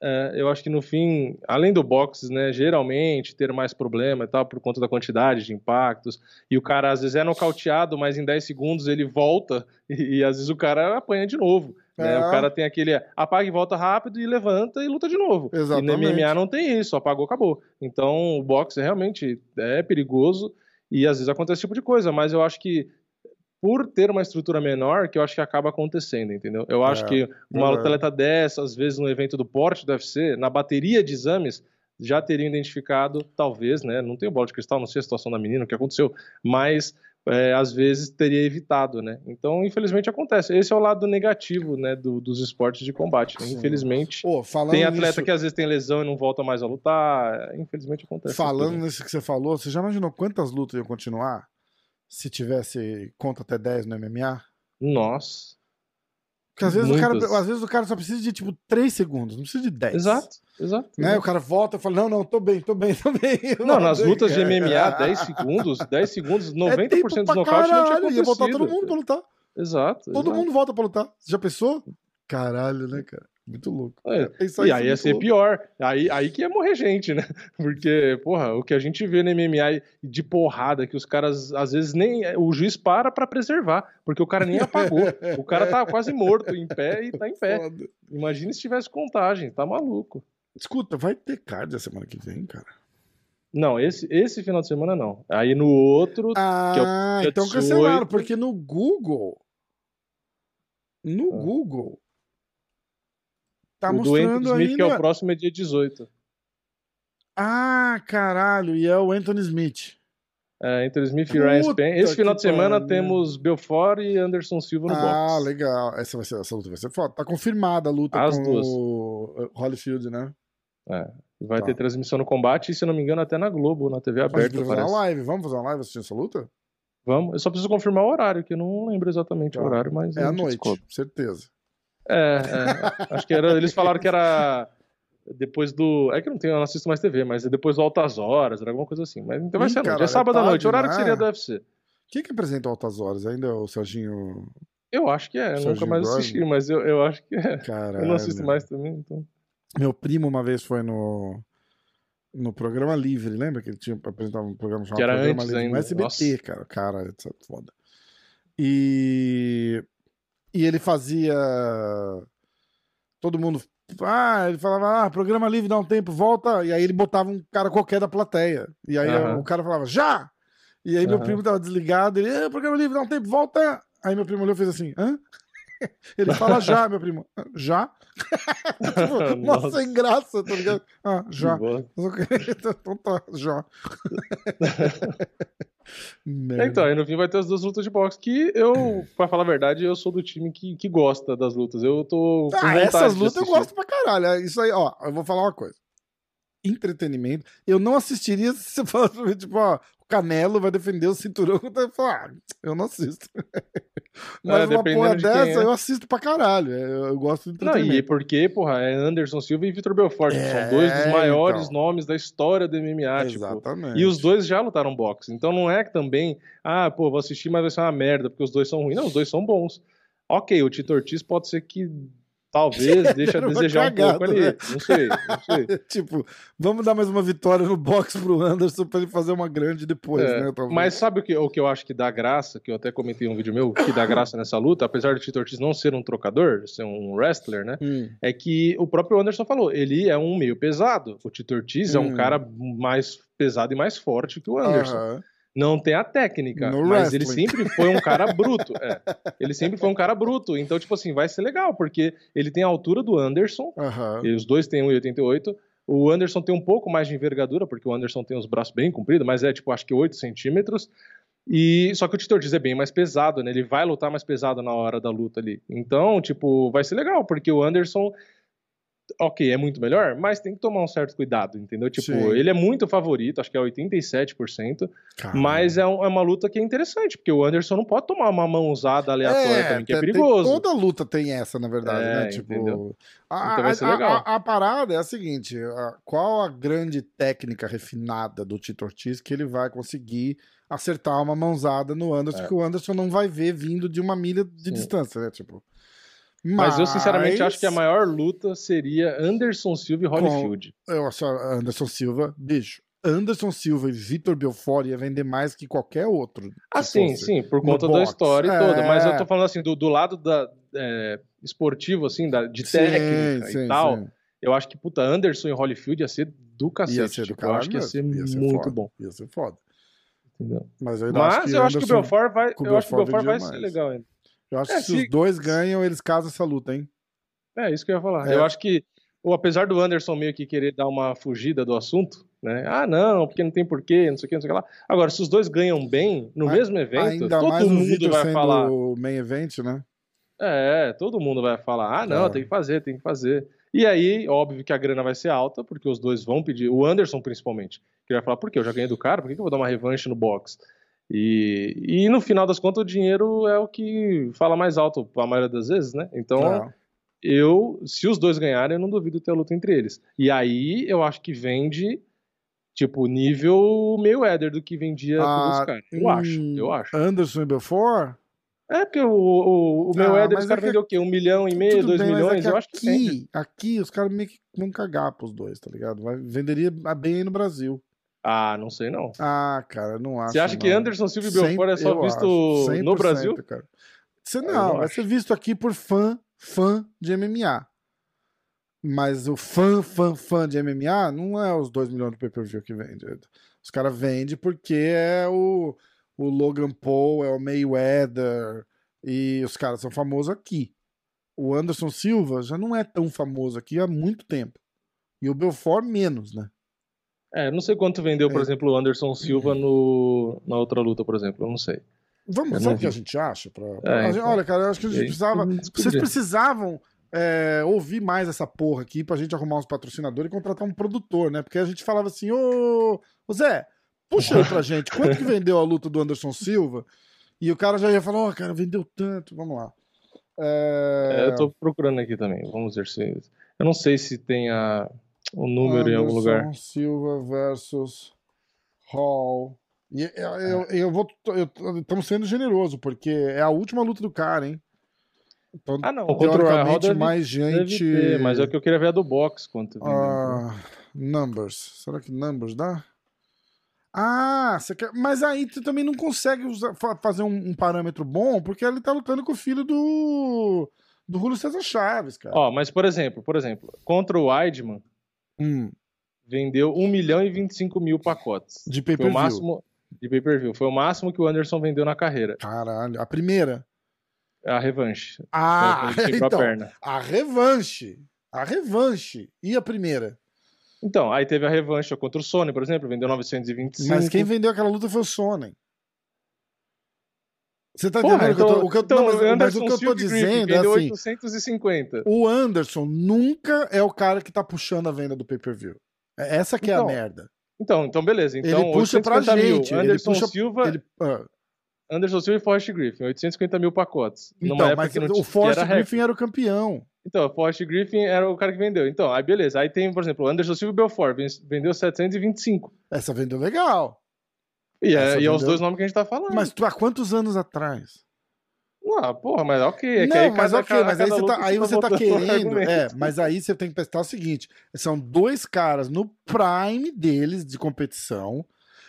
É, eu acho que no fim, além do box, né, geralmente ter mais problema e tal, por conta da quantidade de impactos, e o cara às vezes é nocauteado, mas em 10 segundos ele volta, e, e às vezes o cara apanha de novo. Né? É. O cara tem aquele apaga e volta rápido e levanta e luta de novo. Exatamente. E no MMA não tem isso, apagou, acabou. Então o boxe realmente é perigoso e às vezes acontece esse tipo de coisa, mas eu acho que por ter uma estrutura menor, que eu acho que acaba acontecendo, entendeu? Eu acho é, que uma é. atleta dessa, às vezes no evento do porte do UFC, na bateria de exames, já teriam identificado, talvez, né? Não tenho bola de cristal, não sei a situação da menina, o que aconteceu, mas é, às vezes teria evitado, né? Então, infelizmente acontece. Esse é o lado negativo, né, do, dos esportes de combate. Né? Infelizmente, Pô, tem atleta que às vezes tem lesão e não volta mais a lutar. Infelizmente acontece. Falando nisso que você falou, você já imaginou quantas lutas iam continuar? se tivesse conta até 10 no MMA? Nossa. Porque às vezes, o cara, às vezes o cara só precisa de tipo 3 segundos, não precisa de 10. Exato, exato. Né? O cara volta e fala: Não, não, tô bem, tô bem, tô bem. Não, nas lutas de MMA, 10 segundos, 10 segundos, 90% é dos nocautes não tinha acontecido. Ia voltar todo mundo pra lutar. Exato. Todo exato. mundo volta pra lutar. Você já pensou? Caralho, né, cara? Muito louco. É. E aí ia ser louco. pior. Aí, aí que ia morrer gente, né? Porque, porra, o que a gente vê no MMA de porrada, que os caras, às vezes, nem. O juiz para pra preservar, porque o cara nem apagou. o cara tá quase morto em pé e tá em pé. Foda. Imagina se tivesse contagem, tá maluco. Escuta, vai ter card a semana que vem, cara. Não, esse, esse final de semana não. Aí no outro. Ah, é então cancelaram, porque no Google. No ah. Google Tá o mostrando do Anthony Smith, ainda... que é o próximo, é dia 18. Ah, caralho, e é o Anthony Smith. É, Anthony Smith e Ryan Spann. Esse final de semana temos Belfort e Anderson Silva no ah, box. Ah, legal. Essa, vai ser, essa luta vai ser foda. Tá confirmada a luta As com duas. o Holyfield, né? É. Vai tá. ter transmissão no combate e, se não me engano, até na Globo, na TV aberta. Vamos fazer uma live. Vamos fazer uma live assistindo essa luta? Vamos. Eu só preciso confirmar o horário, que eu não lembro exatamente tá. o horário, mas. É à noite, descobre. certeza. É, é. acho que era. Eles falaram que era depois do. É que não tenho, eu não assisto mais TV, mas é depois do Altas Horas, era alguma coisa assim. Mas então vai ser cara, É sábado à noite, horário que seria do UFC. Quem que apresenta Altas Horas? Ainda é o Serginho. Eu acho que é, eu nunca mais assisti, mas eu, eu acho que é. Caralho. Eu não assisto mais também, então. Meu primo uma vez foi no. No programa livre, lembra que ele tinha apresentado um programa chamado que era Programa antes Livre ainda. no SBT, Nossa. cara. Cara, é foda. E. E ele fazia todo mundo. Ah, ele falava, ah, programa livre dá um tempo, volta. E aí ele botava um cara qualquer da plateia. E aí uhum. o cara falava, já! E aí uhum. meu primo tava desligado, ele, ah, programa livre dá um tempo, volta! Aí meu primo olhou e fez assim, hã? Ele fala já, meu primo. Já? tipo, nossa, sem graça, tá ligado? Ah, já. então tá, já. Então, aí no fim vai ter as duas lutas de boxe que eu, pra falar a verdade, eu sou do time que, que gosta das lutas. Eu tô. ah, essas lutas eu gosto pra caralho. É isso aí, ó, eu vou falar uma coisa. Entretenimento. Eu não assistiria se você falasse, tipo, ó, Canelo vai defender o cinturão contra ele. Ah, eu não assisto. Mas é, uma porra de dessa, é. eu assisto pra caralho. É, eu, eu gosto de entretenimento. Não, e porque, porra, é Anderson Silva e Vitor Belfort, é, são dois dos maiores então. nomes da história do MMA. Tipo, Exatamente. Tipo, e os dois já lutaram boxe. Então não é que também, ah, pô, vou assistir, mas vai ser uma merda, porque os dois são ruins. Não, os dois são bons. Ok, o Tito Ortiz pode ser que Talvez deixe a desejar cagada, um pouco ali. Né? Não sei, não sei. tipo, vamos dar mais uma vitória no box pro Anderson pra ele fazer uma grande depois, é, né? Talvez. Mas sabe o que, o que eu acho que dá graça, que eu até comentei em um vídeo meu, que dá graça nessa luta, apesar do Tito Ortiz não ser um trocador, ser um wrestler, né? Hum. É que o próprio Anderson falou, ele é um meio pesado. O Tito Ortiz hum. é um hum. cara mais pesado e mais forte que o Anderson. Uh -huh não tem a técnica, no mas wrestling. ele sempre foi um cara bruto. É. Ele sempre foi um cara bruto. Então, tipo assim, vai ser legal, porque ele tem a altura do Anderson, uhum. e os dois têm 1,88, O Anderson tem um pouco mais de envergadura, porque o Anderson tem os braços bem compridos, mas é tipo, acho que 8 centímetros. E só que o Tito Ortiz é bem mais pesado, né? Ele vai lutar mais pesado na hora da luta ali. Então, tipo, vai ser legal, porque o Anderson ok, é muito melhor, mas tem que tomar um certo cuidado, entendeu? Tipo, Sim. ele é muito favorito, acho que é 87%, Caramba. mas é, um, é, uma luta que é interessante, porque o Anderson não pode tomar uma mão usada aleatória é, também, que é perigoso. Tem, toda luta tem essa, na verdade, é, né? Tipo, a, então vai ser legal. A, a, a, parada é a seguinte, qual a grande técnica refinada do Tito Ortiz que ele vai conseguir acertar uma mãozada no Anderson, é. que o Anderson não vai ver vindo de uma milha de Sim. distância, né? Tipo... Mas... Mas, eu sinceramente acho que a maior luta seria Anderson Silva e Holyfield. Com... Eu acho Anderson Silva, bicho. Anderson Silva e Vitor Belfort ia vender mais que qualquer outro. Ah, sim, sim, por conta da história é... toda. Mas eu tô falando assim, do, do lado da, é, esportivo, assim, da, de técnica sim, sim, e tal. Sim. Eu acho que, puta, Anderson e Holyfield ia ser do cacete. Ia ser do tipo, eu acho que ia ser, ia ser muito foda. bom. Ia ser foda. Entendeu? Mas eu, Mas acho, eu acho que o Belfort vai, eu acho que o Belfort vai ser legal ainda. Eu acho é, que se, se, os dois ganham, eles casam essa luta, hein? É, isso que eu ia falar. É. Eu acho que, ou apesar do Anderson meio que querer dar uma fugida do assunto, né? Ah, não, porque não tem porquê, não sei o que, não sei o que lá. Agora, se os dois ganham bem, no mesmo evento, Ainda todo mais mundo vai falar. o main event, né? É, todo mundo vai falar, ah, não, é. tem que fazer, tem que fazer. E aí, óbvio que a grana vai ser alta, porque os dois vão pedir, o Anderson principalmente, que vai falar, por quê? Eu já ganhei do cara, por que eu vou dar uma revanche no box? E, e no final das contas, o dinheiro é o que fala mais alto a maioria das vezes, né? Então, é. eu, se os dois ganharem, eu não duvido ter a luta entre eles. E aí, eu acho que vende, tipo, nível meio éder do que vendia ah, dos caras. Eu hum, acho, eu acho. Anderson e Belfort? É, porque o, o, o meu ah, Éder, os caras é vendeu o quê? Um milhão e meio, dois bem, milhões? É eu acho que aqui, aqui os caras meio que vão cagar pros dois, tá ligado? Vai, venderia bem aí no Brasil. Ah, não sei não. Ah, cara, não acho. Você acha não. que Anderson Silva e Belfort é só visto no Brasil? Cara. Você não, não vai acho. ser visto aqui por fã, fã de MMA. Mas o fã, fã, fã de MMA não é os 2 milhões de pay-per-view que vende. Os caras vendem porque é o, o Logan Paul, é o Mayweather, e os caras são famosos aqui. O Anderson Silva já não é tão famoso aqui há muito tempo. E o Belfort menos, né? É, não sei quanto vendeu, por é. exemplo, o Anderson Silva no, na outra luta, por exemplo. Eu não sei. Vamos, sabe o que a gente acha? Pra, pra... É, então. Olha, cara, eu acho que a gente precisava. Vocês precisavam é, ouvir mais essa porra aqui pra gente arrumar uns patrocinadores e contratar um produtor, né? Porque a gente falava assim, ô, ô Zé, puxa aí pra gente, quanto que vendeu a luta do Anderson Silva? E o cara já ia falar, ó, oh, cara, vendeu tanto, vamos lá. É... É, eu tô procurando aqui também, vamos ver se. Eu não sei se tem a o número Anderson em algum lugar. Silva versus Hall. E eu, eu, eu vou. Estamos sendo generoso, porque é a última luta do cara, hein? Então, ah, não. Contra o deve, mais gente. Ter, mas é o que eu queria ver a do box. Quanto uh, numbers. Será que numbers dá? Ah, você quer... mas aí tu também não consegue usar, fazer um, um, parâmetro bom, porque ele tá lutando com o filho do do Julio César Chaves, cara. Ó, mas por exemplo, por exemplo, contra o Weidman, Hum. Vendeu 1 milhão e 25 mil pacotes. De pay-per-view. máximo de pay-per-view. Foi o máximo que o Anderson vendeu na carreira. Caralho. A primeira? A revanche. Ah, então, a, a revanche. A revanche. E a primeira? Então, aí teve a revanche contra o Sony, por exemplo, vendeu 925. Mas quem vendeu aquela luta foi o Sony. Você tá entendendo então, o que eu tô, então, mas, mas, o que eu tô dizendo é assim, 850. O Anderson nunca é o cara que tá puxando a venda do pay-per-view. É, essa que é então, a merda. Então, então beleza. Então, ele puxa pra gente. Mil. Anderson puxa, Silva. Ele, uh, Anderson Silva e Forrest Griffin, 850 mil pacotes. Então, mas o Forrest Griffin era o campeão. Então, o Forrest Griffin era o cara que vendeu. Então, aí beleza. Aí tem, por exemplo, o Anderson Silva e Belfort, vendeu 725. Essa vendeu legal. E é, e é os dois nomes que a gente tá falando. Mas tu, há quantos anos atrás? Ah, porra, mas ok. É não, aí mas cada, ok, mas aí você tá, aí você tá querendo. É, mas aí você tem que pensar o seguinte: são dois caras no prime deles de competição.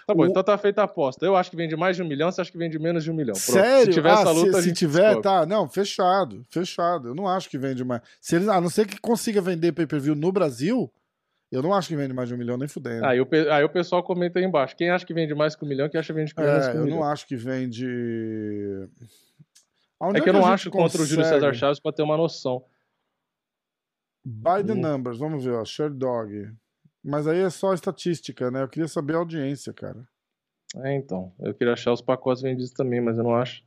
Tá bom, o... então tá feita a aposta. Eu acho que vende mais de um milhão, você acha que vende menos de um milhão. Pronto. Sério? Se tiver ah, essa luta, se, se tiver, descobre. tá. Não, fechado. Fechado. Eu não acho que vende mais. Se eles, a não ser que consiga vender pay-per-view no Brasil, eu não acho que vende mais de um milhão nem fudendo. Aí o, aí o pessoal comenta aí embaixo. Quem acha que vende mais que um milhão, quem acha que vende menos é, que um eu milhão? Eu não acho que vende. É que eu não acho consegue? contra o Júlio César Chaves para ter uma noção. By the hum. numbers, vamos ver, ó. Sherdog. Mas aí é só estatística, né? Eu queria saber a audiência, cara. É, então. Eu queria achar os pacotes vendidos também, mas eu não acho.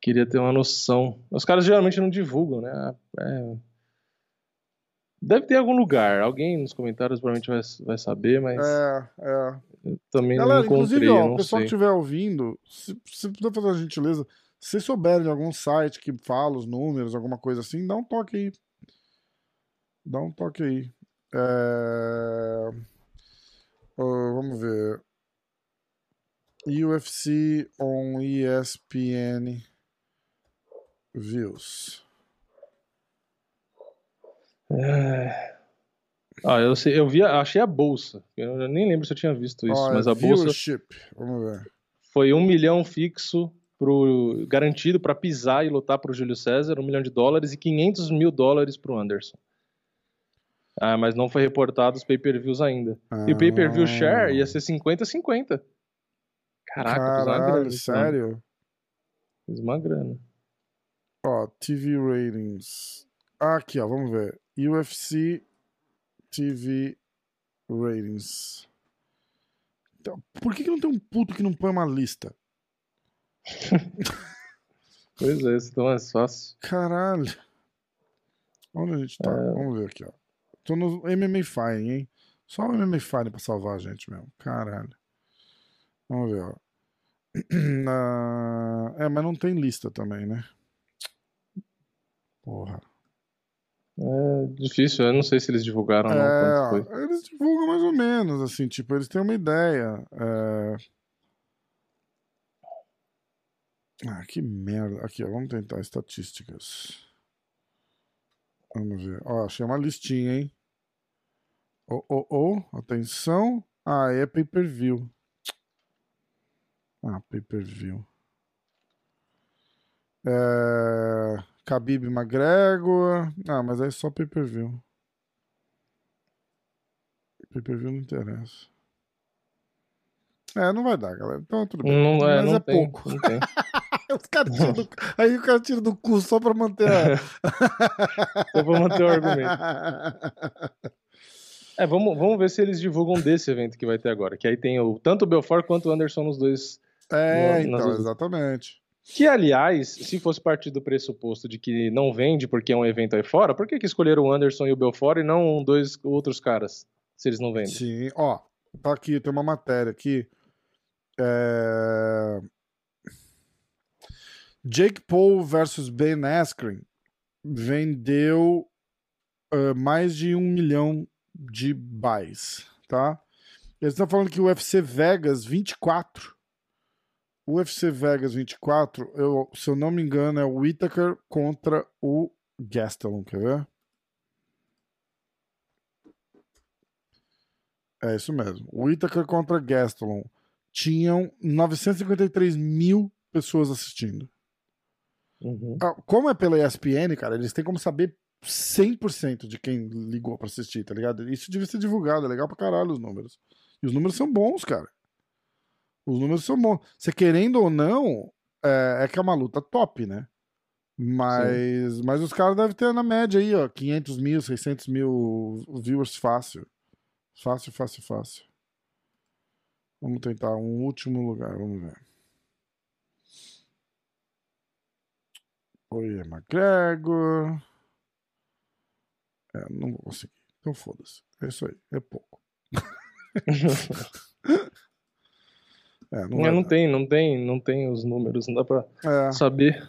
Queria ter uma noção. Os caras geralmente não divulgam, né? É... Deve ter algum lugar. Alguém nos comentários provavelmente vai, vai saber, mas. É, é. Eu também Galera, não encontrei, inclusive, ó, o pessoal sei. que estiver ouvindo, se, se puder fazer uma gentileza, se souberem de algum site que fala os números, alguma coisa assim, dá um toque aí. Dá um toque aí. É... Uh, vamos ver. UFC on ESPN Views. É... Ah, eu, sei, eu vi, achei a bolsa. Eu nem lembro se eu tinha visto isso, mas a bolsa. Vamos ver. Foi um milhão fixo pro, garantido para pisar e lutar para o Júlio César, um milhão de dólares e 500 mil dólares para o Anderson. Ah, mas não foi reportado os pay-per-views ainda. Ah. E o pay-per-view share ia ser 50-50. Caraca, Caralho, grana, sério? Fiz uma grana. Ó, TV ratings. Ah, aqui, ó, vamos ver. UFC TV ratings. Então, por que, que não tem um puto que não põe uma lista? pois é, isso é mais fácil. Caralho. Onde a gente tá? É... Vamos ver aqui, ó. Tô no MMA Fine, hein? Só o MMA Fine pra salvar a gente mesmo. Caralho. Vamos ver, ó. é, mas não tem lista também, né? Porra. É difícil, eu não sei se eles divulgaram ou não. É, eles divulgam mais ou menos, assim, tipo, eles têm uma ideia. É... Ah, que merda. Aqui, ó, vamos tentar estatísticas. Vamos ver. Ó, achei uma listinha, hein? Oh, oh, oh, atenção. Ah, é pay-per-view. Ah, pay-per-view. É... Khabib McGregor. Ah, mas aí é só pay-per-view. Pay-per-view não interessa. É, não vai dar, galera. Então tudo bem. Não, é, mas é tem, pouco. Os caras do... Aí o cara tira do cu só pra manter a. só pra manter o argumento. É, vamos, vamos ver se eles divulgam desse evento que vai ter agora. Que aí tem o, tanto o Belfort quanto o Anderson nos dois. É, no, então, duas... exatamente. Que, aliás, se fosse partir do pressuposto de que não vende porque é um evento aí fora, por que, que escolheram o Anderson e o Belfort e não dois outros caras, se eles não vendem? Sim, ó, tá aqui, tem uma matéria aqui. É... Jake Paul versus Ben Askren vendeu uh, mais de um milhão de buys, tá? Eles estão falando que o UFC Vegas 24 o UFC Vegas 24, eu, se eu não me engano, é o Whittaker contra o Gastelum, quer ver? É isso mesmo. O Whittaker contra Gastelum. Tinham 953 mil pessoas assistindo. Uhum. Ah, como é pela ESPN, cara, eles têm como saber 100% de quem ligou para assistir, tá ligado? Isso devia ser divulgado, é legal pra caralho os números. E os números são bons, cara. Os números são bons. Você querendo ou não, é, é que é uma luta top, né? Mas, mas os caras devem ter na média aí, ó, 500 mil, 600 mil viewers fácil. Fácil, fácil, fácil. Vamos tentar um último lugar, vamos ver. Oi, McGregor. É, não vou conseguir. Então foda-se. É isso aí. É pouco. É, não, é, não tem, não tem, não tem os números, não dá pra é. saber.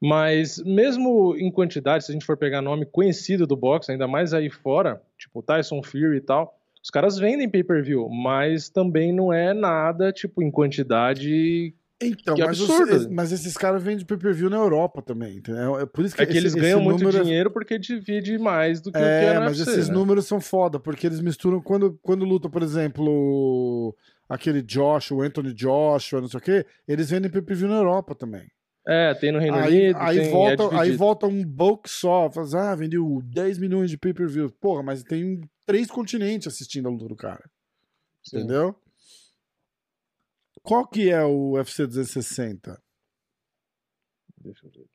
Mas mesmo em quantidade, se a gente for pegar nome conhecido do boxe, ainda mais aí fora, tipo Tyson Fury e tal, os caras vendem pay-per-view, mas também não é nada, tipo, em quantidade então, mas, os, mas, esses caras vendem pay-per-view na Europa também, entendeu? É por isso que, é que esse, eles ganham muito número... É dinheiro porque divide mais do que é, o que é mas UFC, esses né? números são foda, porque eles misturam quando, quando luta, por exemplo, aquele Josh, o Anthony Joshua, não sei o quê, eles vendem pay-per-view na Europa também. É, tem no Reino aí, Unido. Aí, tem, é volta, é aí volta um bulk só, faz, ah, vendeu 10 milhões de pay-per-view. Porra, mas tem três continentes assistindo a luta do cara. Sim. Entendeu? Qual que é o UFC 260? Deixa eu ver aqui.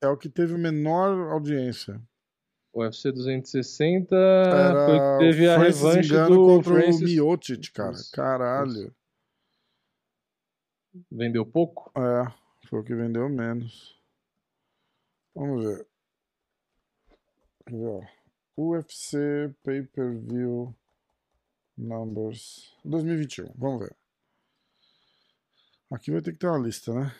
É o que teve menor audiência. O UFC 260 Era foi que teve a revanche do contra Francis... o Miocic, cara. Caralho. Vendeu pouco? É, foi o que vendeu menos. Vamos ver. UFC Pay-Per-View Numbers 2021. Vamos ver. Aqui vai ter que ter uma lista, né?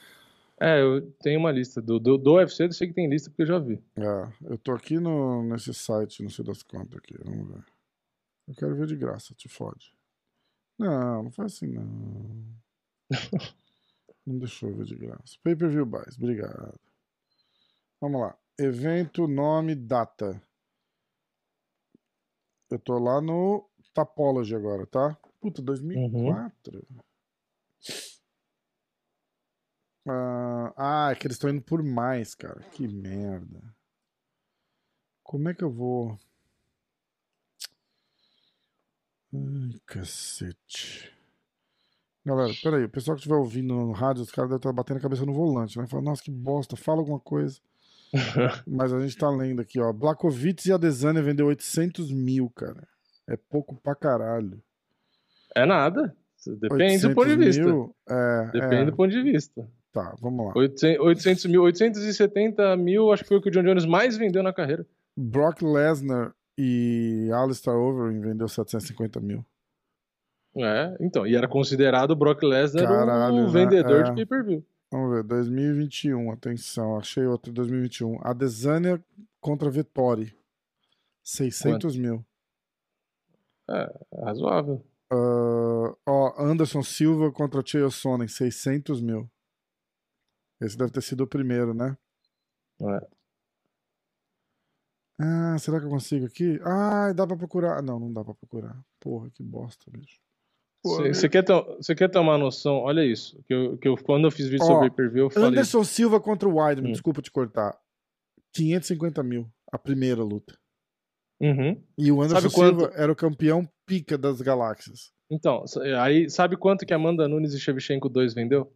É, eu tenho uma lista. Do, do, do UFC eu sei que tem lista porque eu já vi. É, eu tô aqui no, nesse site, não sei das contas aqui. Vamos ver. Eu quero ver de graça, te fode. Não, não faz assim não. não deixou ver de graça. Pay per view buys, obrigado. Vamos lá. Evento, nome, data. Eu tô lá no Tapology agora, tá? Puta, 2004. Uhum. Ah, ah, é que eles estão indo por mais, cara. Que merda. Como é que eu vou. Ai, cacete. Galera, peraí, o pessoal que estiver ouvindo no rádio, os caras devem estar batendo a cabeça no volante, né? Fala, nossa, que bosta, fala alguma coisa. Mas a gente tá lendo aqui, ó. Blakovic e a Desânia vendeu 800 mil, cara. É pouco pra caralho. É nada. Depende do ponto de vista. Mil, é, Depende é. do ponto de vista. Tá, vamos lá. 800 mil, 870 mil, acho que foi o que o John Jones mais vendeu na carreira. Brock Lesnar e Alistair Overeem vendeu 750 mil. É, então, e era considerado o Brock Lesnar Caralho, um né? vendedor é. de pay-per-view. Vamos ver, 2021, atenção, achei outro 2021. A Desânia contra Vettori, 600 Quanto? mil. É, razoável. Uh, ó, Anderson Silva contra Chael Sonnen, 600 mil. Esse deve ter sido o primeiro, né? É. Ah, será que eu consigo aqui? Ah, dá pra procurar. Não, não dá pra procurar. Porra, que bosta, bicho. Você quer, ter, quer ter uma noção? Olha isso. Que eu, que eu, quando eu fiz vídeo Ó, sobre pay-per-view, eu falei. Anderson Silva contra o Weidman, hum. desculpa te cortar. 550 mil, a primeira luta. Uhum. E o Anderson Silva era o campeão pica das galáxias. Então, aí sabe quanto que Amanda Nunes e Shevchenko 2 vendeu?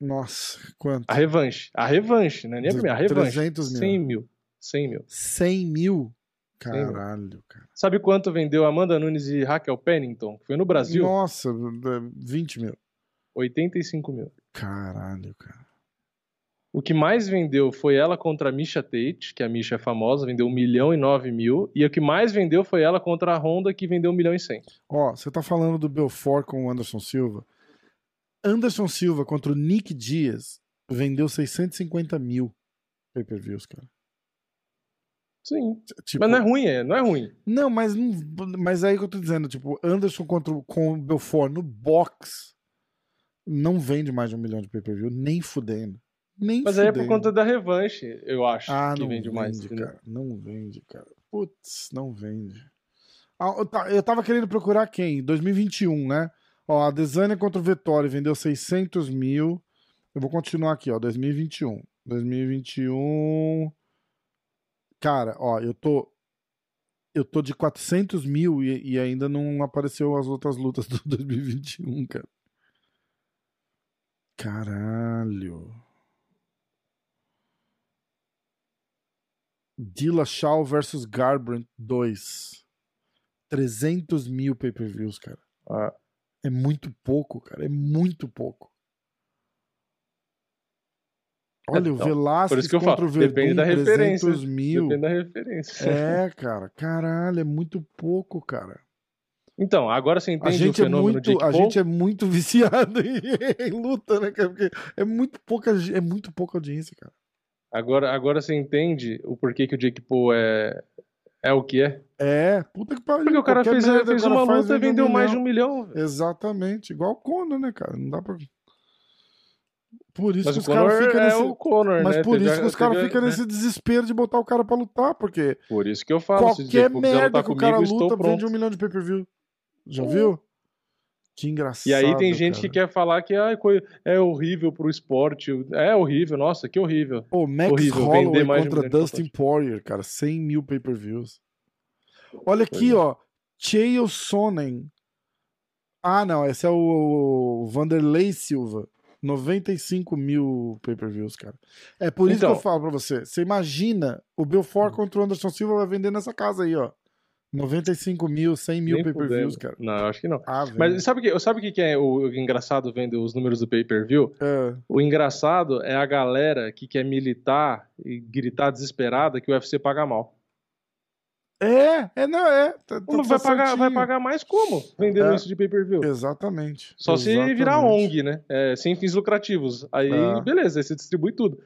Nossa, quanto? A revanche. A revanche, né? Nem a primeira, a revanche. 300 mil. 100 mil. 100 mil. 100 mil? Caralho, cara. Sabe quanto vendeu Amanda Nunes e Raquel Pennington? Foi no Brasil? Nossa, 20 mil. 85 mil. Caralho, cara. O que mais vendeu foi ela contra a Misha Tate, que a Misha é famosa, vendeu 1 milhão e 9 mil. E o que mais vendeu foi ela contra a Honda, que vendeu 1 milhão e 100. Ó, você tá falando do Belfort com o Anderson Silva. Anderson Silva contra o Nick Dias vendeu 650 mil pay-per-views, cara. Sim. Tipo, mas não é ruim, é, não é ruim. Não, mas, mas é aí que eu tô dizendo, tipo, Anderson contra com o Belfort no box não vende mais de um milhão de pay-per-view, nem fudendo. Nem mas fudendo. aí é por conta da revanche, eu acho, ah, que não vende, vende mais. Cara, não vende, cara. Putz, não vende. Ah, eu tava querendo procurar quem? 2021, né? Ó, a Desânia contra o Vettori vendeu 600 mil. Eu vou continuar aqui, ó, 2021. 2021. Cara, ó, eu tô. Eu tô de 400 mil e, e ainda não apareceu as outras lutas do 2021, cara. Caralho. Dilla Shaw versus Garbrandt 2. 300 mil pay-per-views, cara. Ah. É muito pouco, cara. É muito pouco. Olha, então, o Velasquez contra falo, o Verdun, depende da referência. mil. Depende da referência. É, cara. Caralho, é muito pouco, cara. Então, agora você entende a gente o fenômeno é muito, A gente é muito viciado em, em, luta, né? Porque é muito pouca, é muito pouca audiência, cara. Agora, agora você entende o porquê que o Jake Paul é, é o que é? É, puta que pariu. Porque o cara fez, merda, fez uma luta e vendeu um mais de um milhão. Exatamente, igual o Conor, né, cara? Não dá pra. Por isso mas que os caras ficam é nesse. O Conor, mas né? por isso que os caras ficam nesse desespero de botar o cara pra lutar, porque. Por isso que eu falo. Qualquer merda que o cara luta vende um milhão de pay-per-view. Já viu? Que engraçado. E aí tem gente cara. que quer falar que ah, é horrível pro esporte. É horrível, nossa, que horrível. Pô, Max horrível, Holloway contra Dustin Poirier, cara, 100 mil pay-per-views. Olha aqui, ó. Chael Sonnen. Ah, não, esse é o Vanderlei Silva. 95 mil pay-per-views, cara. É por isso então, que eu falo pra você. Você imagina o Belfort contra o Anderson Silva vai vender nessa casa aí, ó. 95 mil, 100 mil pay-per-views, cara. Não, eu acho que não. Ah, Mas sabe o que, sabe o que é o engraçado vendo os números do pay-per-view? É. O engraçado é a galera que quer militar e gritar desesperada que o UFC paga mal. É, é, não, é. Tá, tá vai, pagar, vai pagar mais como? Vendendo é, isso de pay-per-view. Exatamente. Só exatamente. se virar ONG, né? É, sem fins lucrativos. Aí, é. beleza, aí você distribui tudo.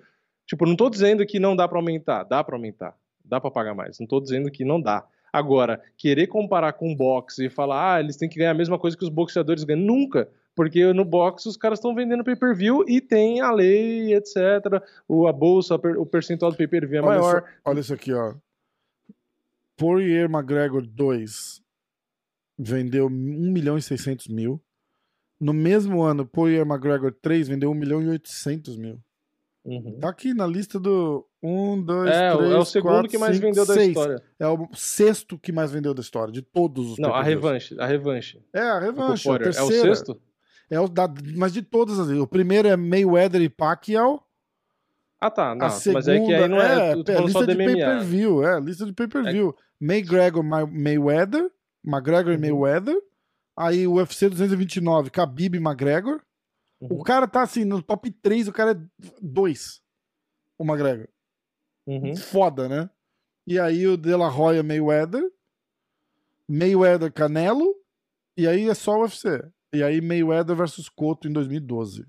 Tipo, não tô dizendo que não dá para aumentar. Dá para aumentar. Dá para pagar mais. Não tô dizendo que não dá. Agora, querer comparar com boxe e falar, ah, eles têm que ganhar a mesma coisa que os boxeadores ganham. Nunca. Porque no boxe os caras estão vendendo pay-per-view e tem a lei, etc. O, a bolsa, o percentual do pay-per-view é olha maior. Isso, olha isso aqui, ó. Poirier McGregor 2 vendeu 1 milhão e 600 mil. No mesmo ano, Poirier McGregor 3 vendeu 1 milhão e 800 mil. Uhum. Tá aqui na lista do 1, 2, é, 3, É o segundo 4, que mais 5, vendeu 6. da história. É o sexto que mais vendeu da história, de todos os Não, a revanche, a revanche. É, a revanche. A terceira. É o sexto? É o da, mas de todas as O primeiro é Mayweather e Pacquiao. Ah, tá. Não, segunda, mas é que aí não é. É, é lista de pay-per-view. É, lista de pay-per-view. É. McGregor, Mayweather, McGregor e uhum. Mayweather. Aí o UFC 229, Khabib e McGregor. Uhum. O cara tá assim, no top 3, o cara é 2. O McGregor. Uhum. Foda, né? E aí o De La Hoya Mayweather. Mayweather Canelo. E aí é só o UFC. E aí Mayweather versus Cotto em 2012.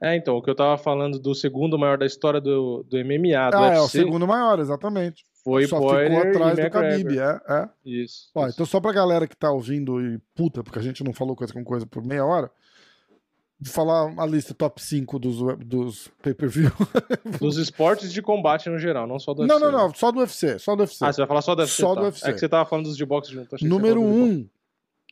É, então, o que eu tava falando do segundo maior da história do, do MMA, do ah, UFC. é, o segundo maior, exatamente. Foi Só ficou atrás do Khabib, é, é. Isso, Ó, isso. Então só pra galera que tá ouvindo e puta, porque a gente não falou coisa com coisa por meia hora, falar a lista top 5 dos, dos pay-per-view. Dos esportes de combate no geral, não só do UFC. Não, não, não, só do UFC, só do UFC. Ah, você vai falar só do UFC? Só tá. do UFC. É que você tava falando dos de boxe junto. Número 1, um,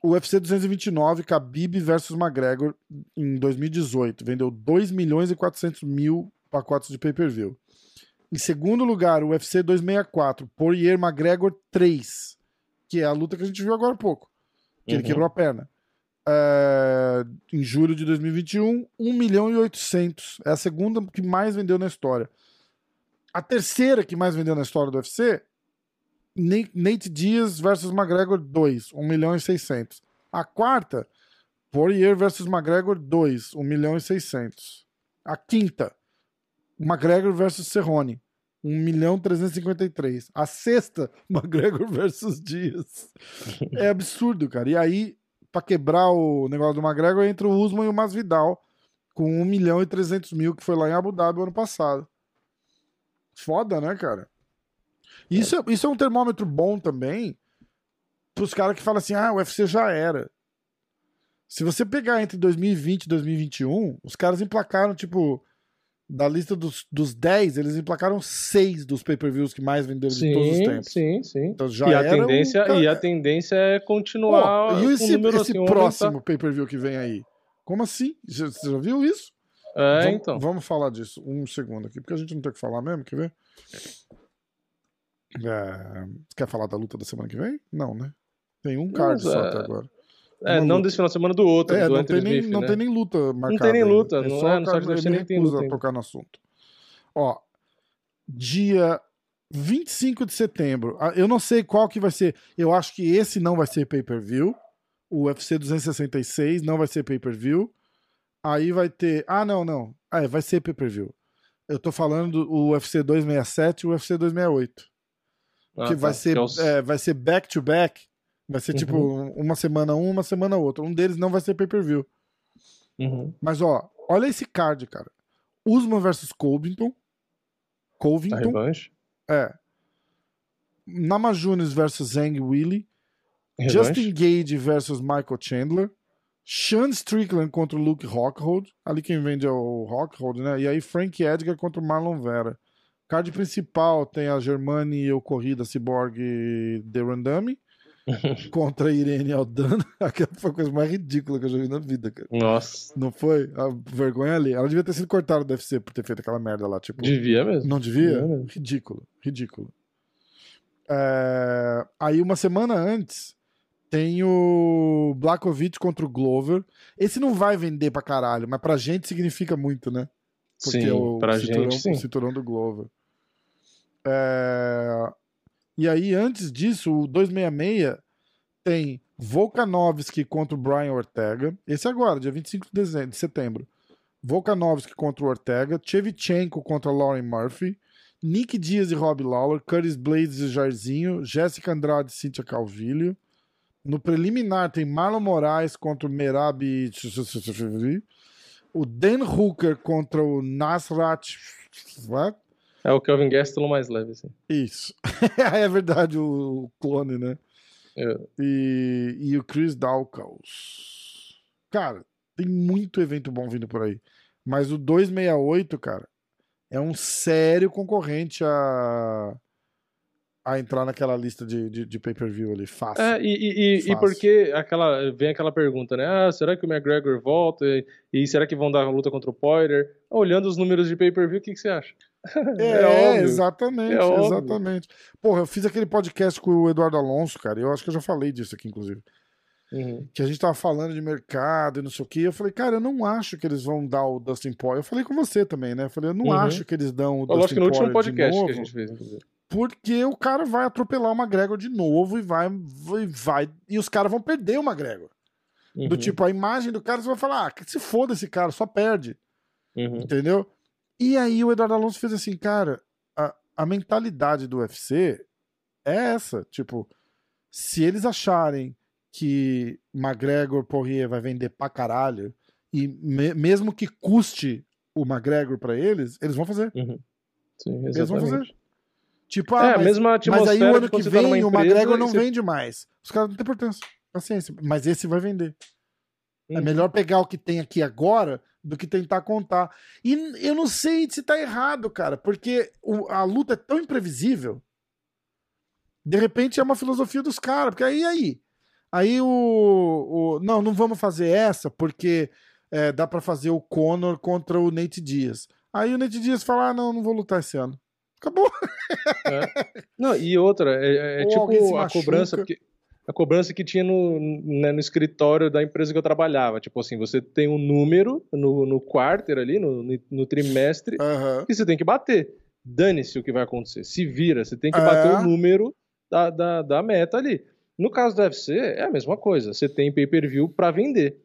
o UFC 229, Khabib versus McGregor em 2018. Vendeu 2 milhões e 400 mil pacotes de pay-per-view. Em segundo lugar, o UFC 264, Poirier McGregor 3, que é a luta que a gente viu agora há pouco, que uhum. ele quebrou a perna. É, em julho de 2021, 1 milhão e 800. É a segunda que mais vendeu na história. A terceira que mais vendeu na história do UFC, Nate Diaz versus McGregor 2, 1 milhão e 600. A quarta, Poirier versus McGregor 2, 1 milhão e 600. A quinta, McGregor versus Cerrone, 1 milhão 353. A sexta, McGregor versus Dias. É absurdo, cara. E aí, pra quebrar o negócio do McGregor, entra o Usman e o Masvidal com 1 milhão e 300 mil, que foi lá em Abu Dhabi ano passado. Foda, né, cara? Isso é, isso é um termômetro bom também pros caras que falam assim, ah, o UFC já era. Se você pegar entre 2020 e 2021, os caras emplacaram, tipo, da lista dos, dos 10, eles emplacaram 6 dos pay-per-views que mais venderam sim, de todos os tempos. Sim, sim. Então já e, a tendência, um... e a tendência é continuar. Pô, e esse, esse assim, próximo pay-per-view que vem aí? Como assim? Você já viu isso? É, vamos, então. Vamos falar disso. Um segundo aqui, porque a gente não tem o que falar mesmo, quer ver? É... Quer falar da luta da semana que vem? Não, né? Tem um card Mas, só é... até agora. É, não desse final de semana do outro. É, do não, tem nem, não né? tem nem luta marcada. Não tem nem luta. É não, só é, no site ele nem tem luta. tocar no assunto. Ó, dia 25 de setembro. Ah, eu não sei qual que vai ser. Eu acho que esse não vai ser pay-per-view. O UFC 266 não vai ser pay-per-view. Aí vai ter. Ah, não, não. Ah, é, vai ser pay-per-view. Eu tô falando do UFC 267 e o UFC 268. Ah, que tá. vai ser é, vai ser back to back Vai ser tipo uhum. uma semana um, uma semana outra. Um deles não vai ser pay-per-view. Uhum. Mas ó, olha esse card, cara. Usman versus Covington. Covington. A revanche? É. Namajunas versus Zhang Willy. Justin Gage versus Michael Chandler. Sean Strickland contra o Luke Rockhold. Ali quem vende é o Rockhold, né? E aí Frank Edgar contra o Marlon Vera. Card principal tem a Germani Corrida Cyborg de Randami. contra a Irene Aldana. Aquela foi a coisa mais ridícula que eu já vi na vida, cara. Nossa. Não foi? A vergonha ali. Ela devia ter sido cortada do UFC por ter feito aquela merda lá. Tipo, devia mesmo. Não devia? devia ridículo, ridículo. É... Aí, uma semana antes, Tem o Blakovic contra o Glover. Esse não vai vender pra caralho, mas pra gente significa muito, né? Porque sim, é o, pra cinturão, gente, sim. o cinturão do Glover. É... E aí, antes disso, o 266 tem Volkanovski contra o Brian Ortega. Esse agora, dia 25 de, dezembro, de setembro. Volkanovski contra o Ortega. Chevchenko contra Lauren Murphy. Nick Diaz e Rob Lawler. Curtis Blades e Jairzinho. Jéssica Andrade e Cynthia Calvillo. No preliminar tem Marlon Moraes contra o Merab. O Dan Hooker contra o Nasrat. What? É o Kelvin Gastelum mais leve, assim. Isso. é verdade, o clone, né? É. E, e o Chris Dawkins. Cara, tem muito evento bom vindo por aí. Mas o 268, cara, é um sério concorrente a a entrar naquela lista de, de, de pay-per-view ali, fácil. É, e, e, fácil. e porque aquela, vem aquela pergunta, né? Ah, será que o McGregor volta? E, e será que vão dar luta contra o Poirier? Olhando os números de pay-per-view, o que, que você acha? É, é exatamente, é exatamente. Porra, eu fiz aquele podcast com o Eduardo Alonso, cara, eu acho que eu já falei disso aqui, inclusive. Uhum. Que a gente tava falando de mercado e não sei o que. Eu falei, cara, eu não acho que eles vão dar o Dustin Poirier. Eu falei com você também, né? Eu falei, eu não uhum. acho que eles dão o eu Dustin Poirier. que no último podcast que a gente fez, inclusive porque o cara vai atropelar o McGregor de novo e vai, vai, vai e os caras vão perder o McGregor. Uhum. Do tipo, a imagem do cara, você vai falar, ah, que se foda esse cara, só perde. Uhum. Entendeu? E aí o Eduardo Alonso fez assim, cara, a, a mentalidade do UFC é essa, tipo, se eles acharem que McGregor Poirier vai vender pra caralho, e me, mesmo que custe o McGregor para eles, eles vão fazer. Uhum. Sim, eles vão fazer. Tipo, ah, é, mas, mesma mas aí o ano que vem tá o McGregor não você... vende mais. Os caras não têm importância. Paciência. Mas esse vai vender. É. É melhor pegar o que tem aqui agora do que tentar contar. E eu não sei se tá errado, cara, porque o, a luta é tão imprevisível. De repente é uma filosofia dos caras, porque aí aí. Aí o, o. Não, não vamos fazer essa, porque é, dá para fazer o Conor contra o Nate Diaz. Aí o Nate Diaz fala: ah, não, não vou lutar esse ano. Acabou. É. Não, e outra, é, é tipo a cobrança, porque a cobrança que tinha no, né, no escritório da empresa que eu trabalhava. Tipo assim, você tem um número no, no quarter ali, no, no trimestre, uhum. e você tem que bater. Dane-se o que vai acontecer. Se vira, você tem que bater é. o número da, da, da meta ali. No caso do UFC, é a mesma coisa. Você tem pay-per-view para vender.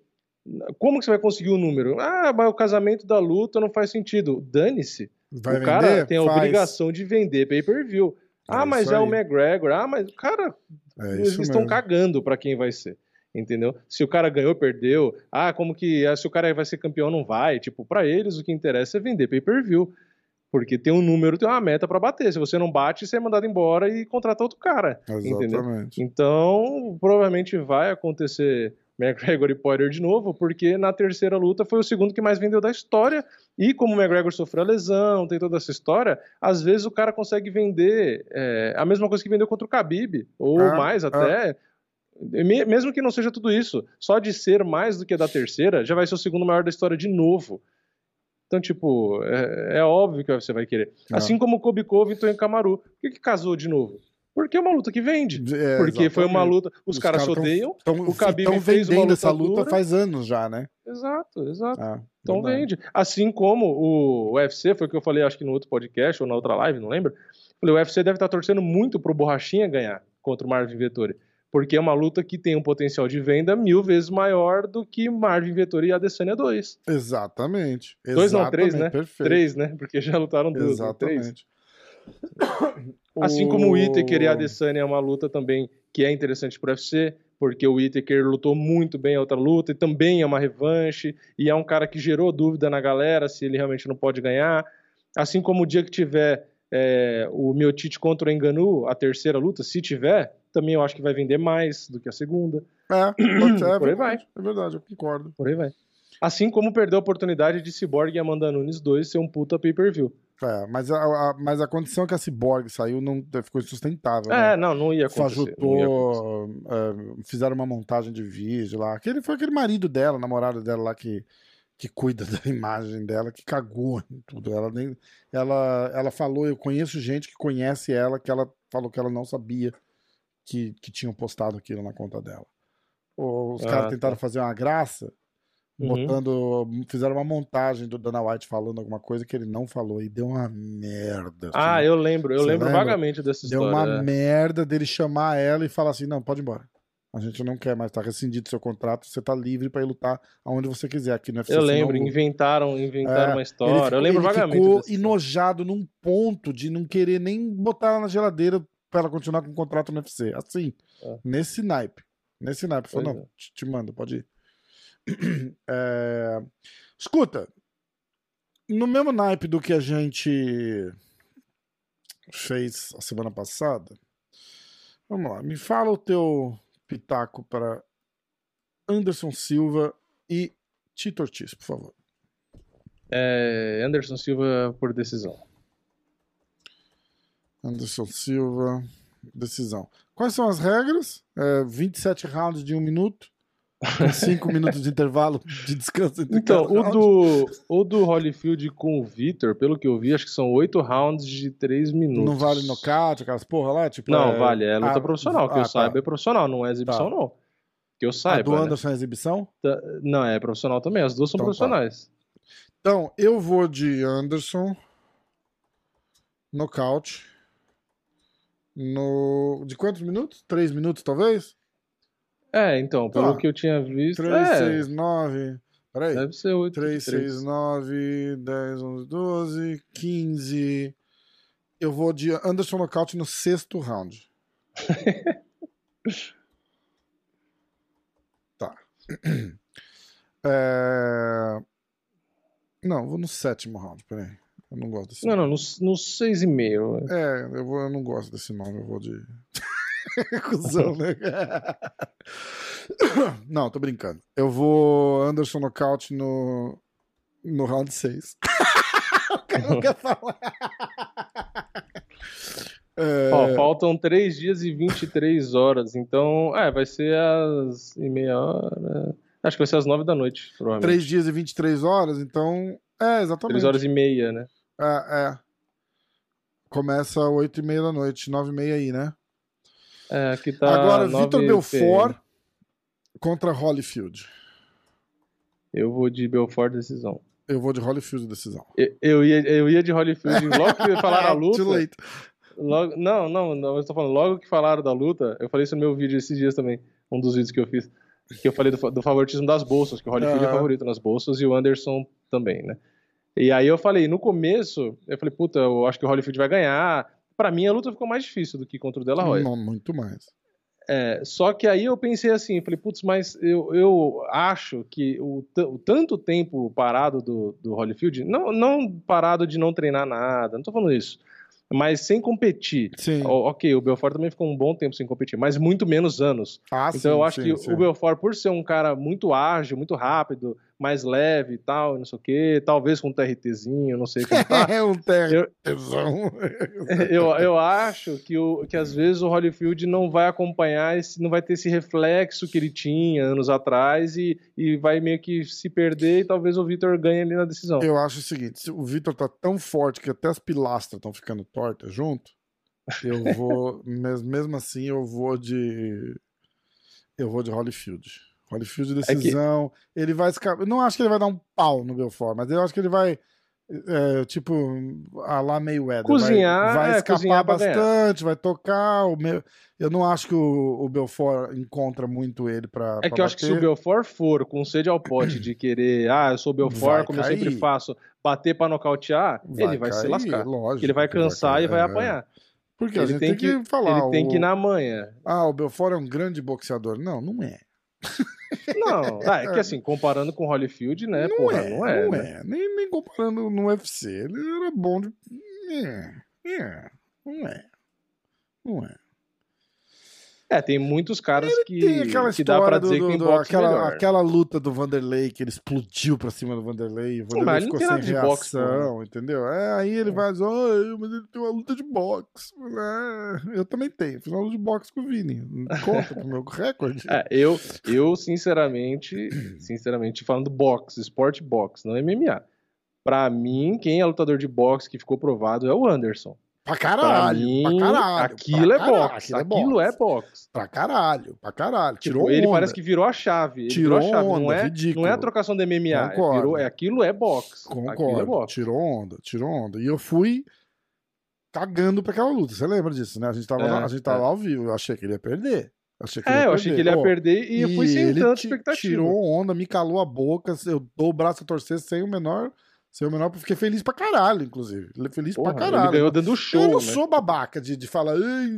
Como que você vai conseguir o número? Ah, mas o casamento da luta não faz sentido. Dane-se. O vender? cara tem a Faz. obrigação de vender pay-per-view. Ah, é mas é o McGregor. Ah, mas, cara, é eles estão cagando para quem vai ser. Entendeu? Se o cara ganhou, perdeu. Ah, como que. Ah, se o cara vai ser campeão, não vai. Tipo, para eles o que interessa é vender pay-per-view. Porque tem um número, tem uma meta para bater. Se você não bate, você é mandado embora e contrata outro cara. Exatamente. Entendeu? Então, provavelmente vai acontecer McGregor e Poirier de novo, porque na terceira luta foi o segundo que mais vendeu da história. E como o McGregor sofreu a lesão, tem toda essa história, às vezes o cara consegue vender é, a mesma coisa que vendeu contra o Khabib, ou ah, mais até. Ah. Mesmo que não seja tudo isso, só de ser mais do que da terceira, já vai ser o segundo maior da história de novo. Então, tipo, é, é óbvio que você vai querer. Ah. Assim como o Kobe Covington e Camaru. Por que, que casou de novo? Porque é uma luta que vende. É, porque exatamente. foi uma luta. Os, os caras se odeiam. Tão, o Khabib fez uma luta essa luta dura. faz anos já, né? Exato, exato. Ah, então verdade. vende. Assim como o UFC, foi o que eu falei, acho que no outro podcast ou na outra live, não lembro. Falei, o UFC deve estar torcendo muito pro Borrachinha ganhar contra o Marvin Vettori. Porque é uma luta que tem um potencial de venda mil vezes maior do que Marvin Vettori e Adesanya 2. Exatamente. Dois não, três, né? Perfeito. Três, né? Porque já lutaram duas. Exatamente. Assim como o Whittaker e a Adesanya é uma luta também que é interessante para o UFC, porque o Whittaker lutou muito bem a outra luta e também é uma revanche, e é um cara que gerou dúvida na galera se ele realmente não pode ganhar. Assim como o dia que tiver é, o Miotite contra o Enganu, a terceira luta, se tiver, também eu acho que vai vender mais do que a segunda. É, pode ser, é Por aí vai. É verdade, eu concordo. Por aí vai. Assim como perdeu a oportunidade de Cyborg e Amanda Nunes 2 ser um puta pay-per-view. É, mas a, a, mas a condição que a Cyborg saiu não ficou insustentável. É, né? não, não ia acontecer. Fajutou, é, fizeram uma montagem de vídeo lá. Aquele foi aquele marido dela, namorado dela lá que, que cuida da imagem dela, que cagou em tudo. Ela, nem, ela, ela falou, eu conheço gente que conhece ela, que ela falou que ela não sabia que, que tinham postado aquilo na conta dela. Os ah, caras tentaram tá. fazer uma graça, uhum. botando. Fizeram uma montagem do Dana White falando alguma coisa que ele não falou e deu uma merda. Ah, assim. eu lembro, eu Você lembro lembra? vagamente dessa história. Deu uma é. merda dele chamar ela e falar assim: não, pode ir embora. A gente não quer mais, tá rescindido seu contrato, você tá livre para ir lutar aonde você quiser aqui no UFC. Eu lembro, não... inventaram, inventaram é, uma história. Ficou, eu lembro ele vagamente. Ficou enojado num ponto de não querer nem botar ela na geladeira para ela continuar com o contrato no UFC. Assim, é. nesse naipe. Nesse naipe. Falou, não, é. te, te mando, pode ir. É... Escuta, no mesmo naipe do que a gente fez a semana passada, vamos lá, me fala o teu pitaco para Anderson Silva e Tito Ortiz, por favor. É, Anderson Silva por decisão. Anderson Silva, decisão. Quais são as regras? É, 27 rounds de um minuto, 5 minutos de intervalo de descanso. então, o do, o do Holyfield com o Vitor, pelo que eu vi, acho que são 8 rounds de 3 minutos. Não vale nocaute, aquelas porra lá? Tipo, não, é... vale, é luta ah, profissional. Que ah, eu tá. saiba é profissional, não é exibição, tá. não. Que eu saiba. A do Anderson né? é exibição? Tá, não, é profissional também. As duas são então, tá. profissionais. Tá. Então, eu vou de Anderson. Nocaute. No... De quantos minutos? Três minutos, talvez? É, então, pelo tá. que eu tinha visto. 3, é. 6, 9. Peraí. Deve ser 8. 3, 6, 9, 10, 11, 12, 15. Eu vou de Anderson Knockout no sexto round. tá. É... Não, vou no sétimo round, peraí. Eu não gosto desse Não, nome. não, no, no 6,5. É, eu, vou, eu não gosto desse nome, eu vou de. Cusão, né? não, tô brincando. Eu vou Anderson Knockout no, no round 6. o cara não quer falar. É... Ó, faltam 3 dias e 23 horas, então, é, vai ser às e meia hora. Acho que vai ser às 9 da noite, provavelmente. 3 dias e 23 horas, então, é, exatamente. 3 horas e meia, né? É, é. Começa às 8 e meia da noite, 9 e meia aí, né? É, aqui tá Agora, Vitor Belfort contra Holyfield. Eu vou de Belfort decisão. Eu vou de Holyfield decisão. Eu, eu, ia, eu ia de Holyfield. Logo que falaram a luta. Too late. Logo, não, não, não, eu tô falando, logo que falaram da luta, eu falei isso no meu vídeo esses dias também, um dos vídeos que eu fiz, que eu falei do, do favoritismo das bolsas, que o Holyfield é favorito nas bolsas e o Anderson também, né? E aí eu falei, no começo, eu falei, puta, eu acho que o Holyfield vai ganhar. Para mim, a luta ficou mais difícil do que contra o Della Roya. Não, muito mais. É, só que aí eu pensei assim, falei, putz, mas eu, eu acho que o, o tanto tempo parado do, do Holyfield, não, não parado de não treinar nada, não tô falando isso, mas sem competir. Sim. ok, o Belfort também ficou um bom tempo sem competir, mas muito menos anos. Ah, então sim, eu acho sim, que o Belfort, por ser um cara muito ágil, muito rápido, mais leve e tal, não sei o quê, talvez com um TRTzinho, não sei como tá. é um TRTzão. Eu, eu, eu, acho que, o, que às vezes o Holyfield não vai acompanhar, esse, não vai ter esse reflexo que ele tinha anos atrás e, e vai meio que se perder e talvez o Vitor ganhe ali na decisão. Eu acho o seguinte, o Vitor tá tão forte que até as pilastras estão ficando tortas junto, eu vou, mesmo assim, eu vou de... Eu vou de Holyfield. Holyfield de decisão. É que... Ele vai escapar. Não acho que ele vai dar um pau no Belfort, mas eu acho que ele vai. É, tipo, a lá Mayweather. Cozinhar, vai, vai é, escapar bastante, vai tocar. O meu... Eu não acho que o, o Belfort encontra muito ele pra. É pra que eu acho que se o Belfort for com sede ao pote de querer, ah, eu sou o Belfort, vai como cair. eu sempre faço, bater pra nocautear, vai ele vai cair, se lascar. Lógico, ele vai cansar e vai apanhar. Porque ele tem que, que, falar. Ele tem que ir na manha. Ah, o Belfort é um grande boxeador. Não, não é. Não, ah, é que assim, comparando com Holyfield, né? Não porra, é, não é. Não né? é. Nem, nem comparando no UFC. Ele era bom de. É, é, não é. Não é. É, tem muitos caras ele que, que dá pra dizer do, do, que tem boxe aquela, melhor. aquela luta do Vanderlei, que ele explodiu pra cima do Vanderlei, o Vanderlei ficou sem reação, boxe, entendeu? É, aí ele é. vai dizer, oh, mas ele tem uma luta de boxe. É, eu também tenho, fiz uma luta de boxe com o Vini. Conta pro meu recorde. É, eu, eu, sinceramente, sinceramente, falando boxe, esporte boxe, não MMA. Pra mim, quem é lutador de boxe que ficou provado é o Anderson. Pra caralho, pra, mim, pra caralho. Aquilo pra é caralho, box. Aquilo, aquilo é box. Pra caralho, pra caralho. Tipo, tirou tipo, Ele parece que virou a chave. Ele tirou a chave. Onda, não, é, ridículo. não é a trocação de MMA. É, virou, é, aquilo é box. Concordo. É box. Tirou onda, tirou onda. E eu fui cagando pra aquela luta. Você lembra disso, né? A gente tava, é, a gente tava é. ao vivo. Eu achei que ele ia perder. Achei é, eu achei que ele ia perder e, eu fui sem tanta expectativa. Tirou onda, me calou a boca, eu dou o braço a torcer sem o menor sem o menor, fiquei feliz pra caralho, inclusive. Feliz Porra, pra caralho. Ele ganhou dando show. Eu não né? sou babaca de, de falar,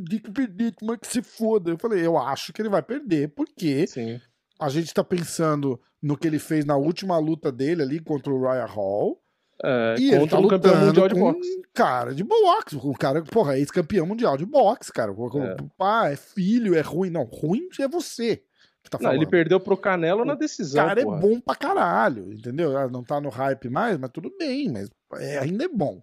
que perder, como é que se foda? Eu falei, eu acho que ele vai perder, porque Sim. a gente tá pensando no que ele fez na última luta dele ali contra o Ryan Hall. É, e ele tá um campeão mundial de boxe. Um cara de boxe. Um cara, porra, ex-campeão mundial de boxe, cara. É. Pá, é filho, é ruim. Não, ruim é você que tá falando. Não, ele perdeu pro Canelo na decisão. O cara é porra. é bom pra caralho, entendeu? Ah, não tá no hype mais, mas tudo bem, mas é, ainda é bom.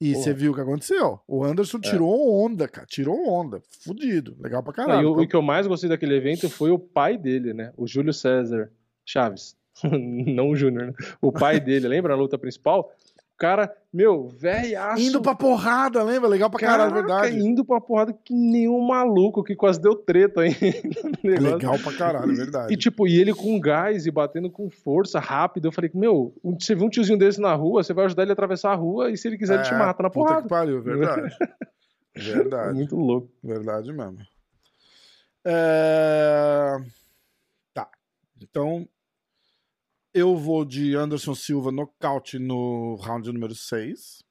E você viu o que aconteceu? O Anderson é. tirou onda, cara. Tirou onda. Fudido. Legal pra caralho. Não, e o, o que eu mais gostei daquele evento foi o pai dele, né? O Júlio César Chaves. não o Júnior, né? O pai dele, lembra a luta principal? Cara, meu, velhaço. Indo pra porrada, lembra? Legal pra caralho, verdade. Indo pra porrada que nem um maluco, que quase deu treta aí. Legal pra caralho, verdade. E tipo, e ele com gás e batendo com força, rápido. Eu falei, meu, você vê um tiozinho desse na rua, você vai ajudar ele a atravessar a rua e se ele quiser, é, ele te é, mata na porrada. Que pariu, verdade. verdade. Muito louco. Verdade mesmo. É... Tá. Então, eu vou de Anderson Silva nocaute no round número 6.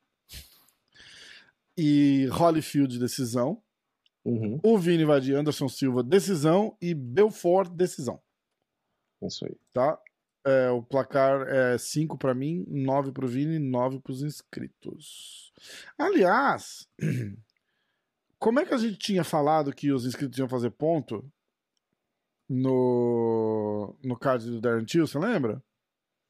E Holyfield decisão. Uhum. O Vini vai de Anderson Silva decisão e Belfort decisão. Isso aí. Tá? É, o placar é 5 para mim, 9 pro Vini, 9 pros inscritos. Aliás, como é que a gente tinha falado que os inscritos iam fazer ponto no, no card do Darren Till, você lembra?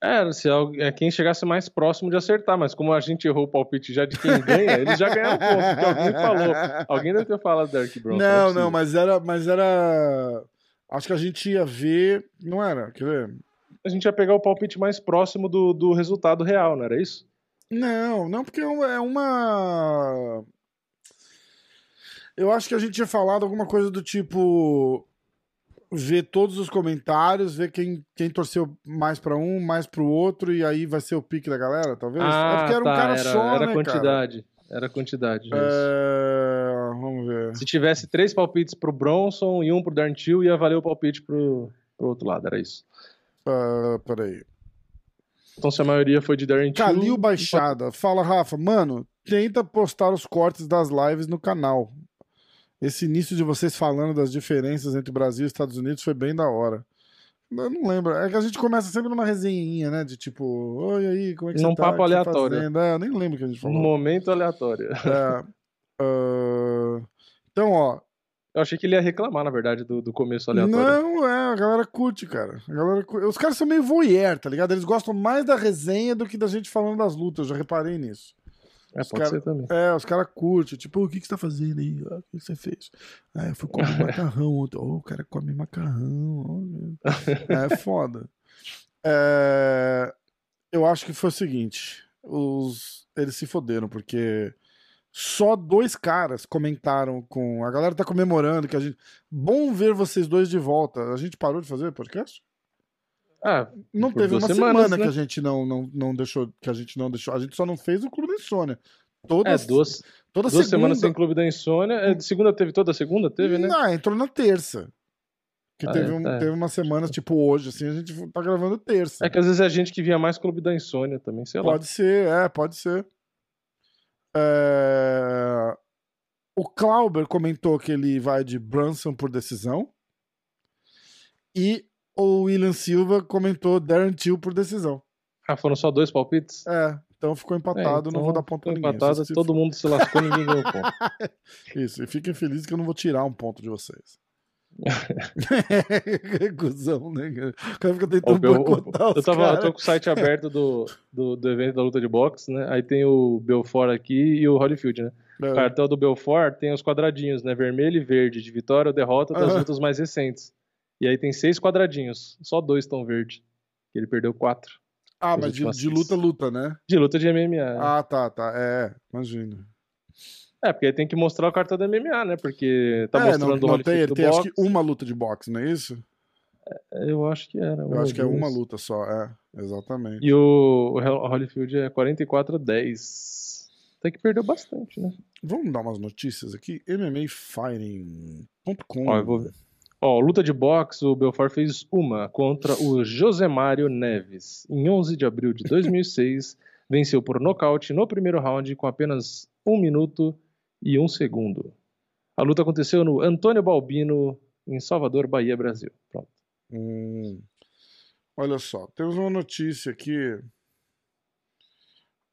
É, se é quem chegasse mais próximo de acertar, mas como a gente errou o palpite já de quem ganha, eles já ganharam ponto, porque alguém falou. Alguém deve ter falado Derek Bronson. Não, não, mas era, mas era. Acho que a gente ia ver. Não era? Quer ver? A gente ia pegar o palpite mais próximo do, do resultado real, não era isso? Não, não, porque é uma. Eu acho que a gente tinha falado alguma coisa do tipo ver todos os comentários, ver quem, quem torceu mais para um, mais para o outro, e aí vai ser o pique da galera, talvez? É ah, é porque era tá, um cara era, só, era né, quantidade. Cara? Era quantidade. É... Vamos ver. Se tivesse três palpites pro Bronson e um pro Darn Till, ia valer o palpite pro, pro outro lado, era isso. Uh, peraí. Então se a maioria foi de Darren Till... Calil Baixada. Fala, Rafa. Mano, tenta postar os cortes das lives no canal. Esse início de vocês falando das diferenças entre Brasil e Estados Unidos foi bem da hora. Eu não lembro. É que a gente começa sempre numa resenhinha, né? De tipo, oi aí, como é que Num você tá? papo aleatório. É, eu nem lembro o que a gente falou. Um momento aleatório. É, uh... Então, ó. Eu achei que ele ia reclamar, na verdade, do, do começo aleatório. Não, é, a galera curte, cara. A galera. Os caras são meio voyeur, tá ligado? Eles gostam mais da resenha do que da gente falando das lutas, eu já reparei nisso. É, os pode cara, ser também. É, os caras curtem. Tipo, o que, que você tá fazendo aí? Ah, o que, que você fez? Ah, eu fui comer macarrão ontem. Oh, o cara come macarrão. Oh, é foda. É, eu acho que foi o seguinte. Os, eles se foderam, porque só dois caras comentaram com. A galera tá comemorando que a gente. Bom ver vocês dois de volta. A gente parou de fazer podcast? Ah, não teve uma semanas, semana né? que a gente não, não, não deixou, que a gente não deixou. A gente só não fez o Clube da Insônia. Todas, é, duas, toda duas segunda... semanas sem Clube da Insônia. É, de segunda teve toda segunda? Teve, né? Não, entrou na terça. Que ah, teve, um, é. teve uma semana, tipo hoje, assim, a gente tá gravando terça. É que às vezes é a gente que via mais Clube da Insônia também, sei lá. Pode ser, é, pode ser. É... O Clauber comentou que ele vai de Brunson por decisão. E o William Silva comentou Darren Till por decisão. Ah, foram só dois palpites? É, então ficou empatado, é, então não vou dar ponto pra ninguém. Empatado, todo mundo se lascou, ninguém ganhou ponto. Isso, e fiquem felizes que eu não vou tirar um ponto de vocês. Cusão, né? O cara fica tentando eu, eu, eu, tava, eu tô com o site aberto do, do, do, evento da luta de boxe, né? Aí tem o Belfort aqui e o Holyfield, né? É. O cartel do Belfort tem os quadradinhos, né? Vermelho e verde, de vitória ou derrota das lutas mais recentes. E aí tem seis quadradinhos. Só dois estão verde. Ele perdeu quatro. Ah, mas de, de, luta, luta, né? De luta de MMA. Ah, tá, tá. É, imagina. É, porque aí tem que mostrar o cartão da MMA, né? Porque tá é, mostrando não, o não tem, ele tem acho que uma luta de boxe, não é isso? É, eu acho que era. Eu acho que é uma luta só, é, exatamente. E o, o Holyfield é 44 a 10. Até que perdeu bastante, né? Vamos dar umas notícias aqui. MMAfighting.com. Ó, eu vou ver. Ó, luta de boxe, o Belfort fez uma contra o Josemário Neves. Em 11 de abril de 2006, venceu por nocaute no primeiro round com apenas um minuto e um segundo. A luta aconteceu no Antônio Balbino, em Salvador, Bahia, Brasil. Pronto. Hum. Olha só, temos uma notícia aqui.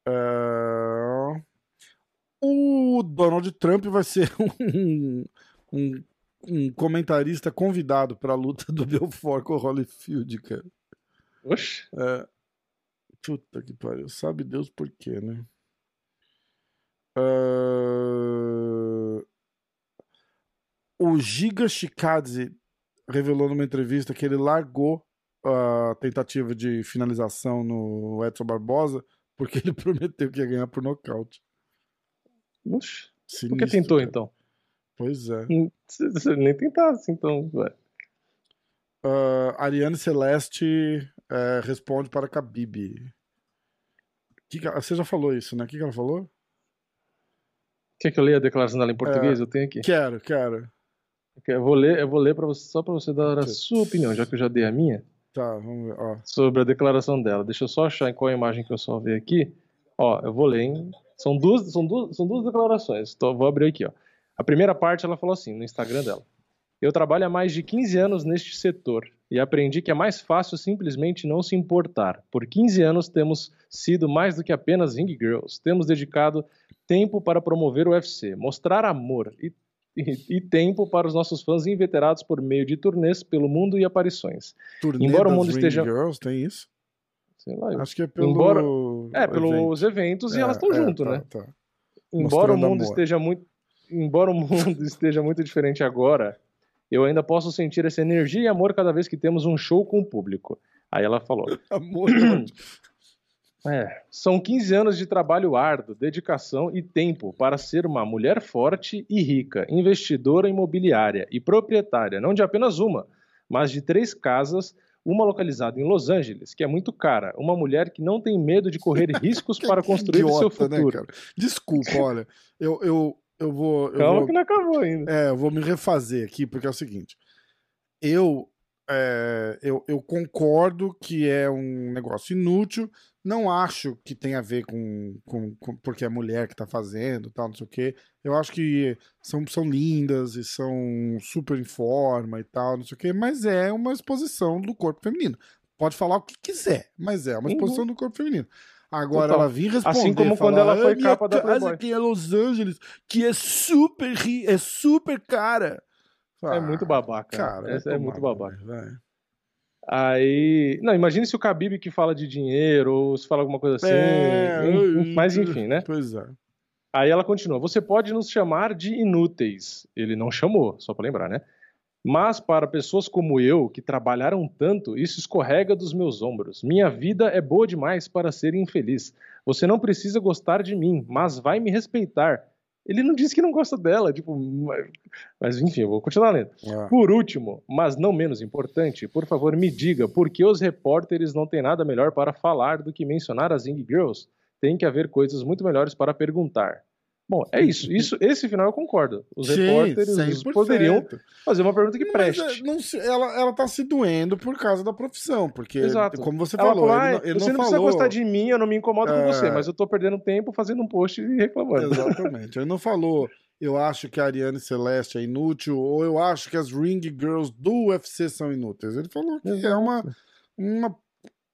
É... O Donald Trump vai ser um, um um comentarista convidado para a luta do Belfort com o Holyfield, cara. Oxe. É, puta que pariu. Sabe Deus por quê, né? Uh, o Giga Chikadze revelou numa entrevista que ele largou a tentativa de finalização no Edson Barbosa porque ele prometeu que ia ganhar por nocaute. Oxe. Por que tentou cara. então? Pois é. Você nem tentasse, então. Uh, Ariane Celeste é, responde para Khabib. Que que, você já falou isso, né? O que, que ela falou? Quer que eu leia a declaração dela em português? É, eu tenho aqui. Quero, quero. Eu vou ler, eu vou ler para você, só para você dar a sua opinião, já que eu já dei a minha. Tá, vamos ver. Ó. Sobre a declaração dela. Deixa eu só achar em qual imagem que eu só vi aqui. Ó, eu vou ler, hein? São duas, são duas, são duas declarações. Vou abrir aqui, ó. A primeira parte ela falou assim, no Instagram dela. Eu trabalho há mais de 15 anos neste setor e aprendi que é mais fácil simplesmente não se importar. Por 15 anos temos sido mais do que apenas ring girls. Temos dedicado tempo para promover o UFC, mostrar amor e, e, e tempo para os nossos fãs inveterados por meio de turnês pelo mundo e aparições. Turnê Embora o mundo esteja girls tem isso? Sei lá. Acho que é pelo Embora... É, pelos evento. eventos e é, elas estão é, junto, tá, né? Tá. Embora Mostrando o mundo amor. esteja muito embora o mundo esteja muito diferente agora, eu ainda posso sentir essa energia e amor cada vez que temos um show com o público. Aí ela falou: Amor. é, são 15 anos de trabalho árduo, dedicação e tempo para ser uma mulher forte e rica, investidora imobiliária e proprietária, não de apenas uma, mas de três casas, uma localizada em Los Angeles, que é muito cara, uma mulher que não tem medo de correr riscos para construir idiota, o seu né, futuro. Né, Desculpa, olha, eu, eu, eu vou. Eu Calma vou, que não acabou ainda. É, eu vou me refazer aqui, porque é o seguinte. Eu, é, eu, eu concordo que é um negócio inútil. Não acho que tem a ver com, com, com porque é mulher que tá fazendo, tal, não sei o quê. Eu acho que são, são lindas e são super em forma e tal, não sei o quê, mas é uma exposição do corpo feminino. Pode falar o que quiser, mas é uma uhum. exposição uhum. do corpo feminino. Agora Total. ela vir responder. Assim como falar, quando ela foi capa da Playboy. aqui é Los Angeles, que é super é super cara. Ah, é muito babaca. Cara, é, é muito babaca. Véio. Aí. Não, imagine se o Khabib que fala de dinheiro, ou se fala alguma coisa assim. É, mas enfim, né? Pois é. Aí ela continua: Você pode nos chamar de inúteis. Ele não chamou, só para lembrar, né? Mas para pessoas como eu, que trabalharam tanto, isso escorrega dos meus ombros. Minha vida é boa demais para ser infeliz. Você não precisa gostar de mim, mas vai me respeitar. Ele não disse que não gosta dela, tipo, mas enfim, eu vou continuar lendo. Ah. Por último, mas não menos importante, por favor, me diga por que os repórteres não têm nada melhor para falar do que mencionar as Zing Girls? Tem que haver coisas muito melhores para perguntar. Bom, é isso. isso esse final eu concordo. Os Sim, repórteres poderiam fazer uma pergunta que preste. Mas, é, não, ela, ela tá se doendo por causa da profissão, porque, Exato. como você ela falou, falou ele, ele você não, não precisa gostar de mim, eu não me incomodo é... com você, mas eu tô perdendo tempo fazendo um post e reclamando. Exatamente. ele não falou, eu acho que a Ariane Celeste é inútil, ou eu acho que as Ring Girls do UFC são inúteis. Ele falou que Exato. é uma, uma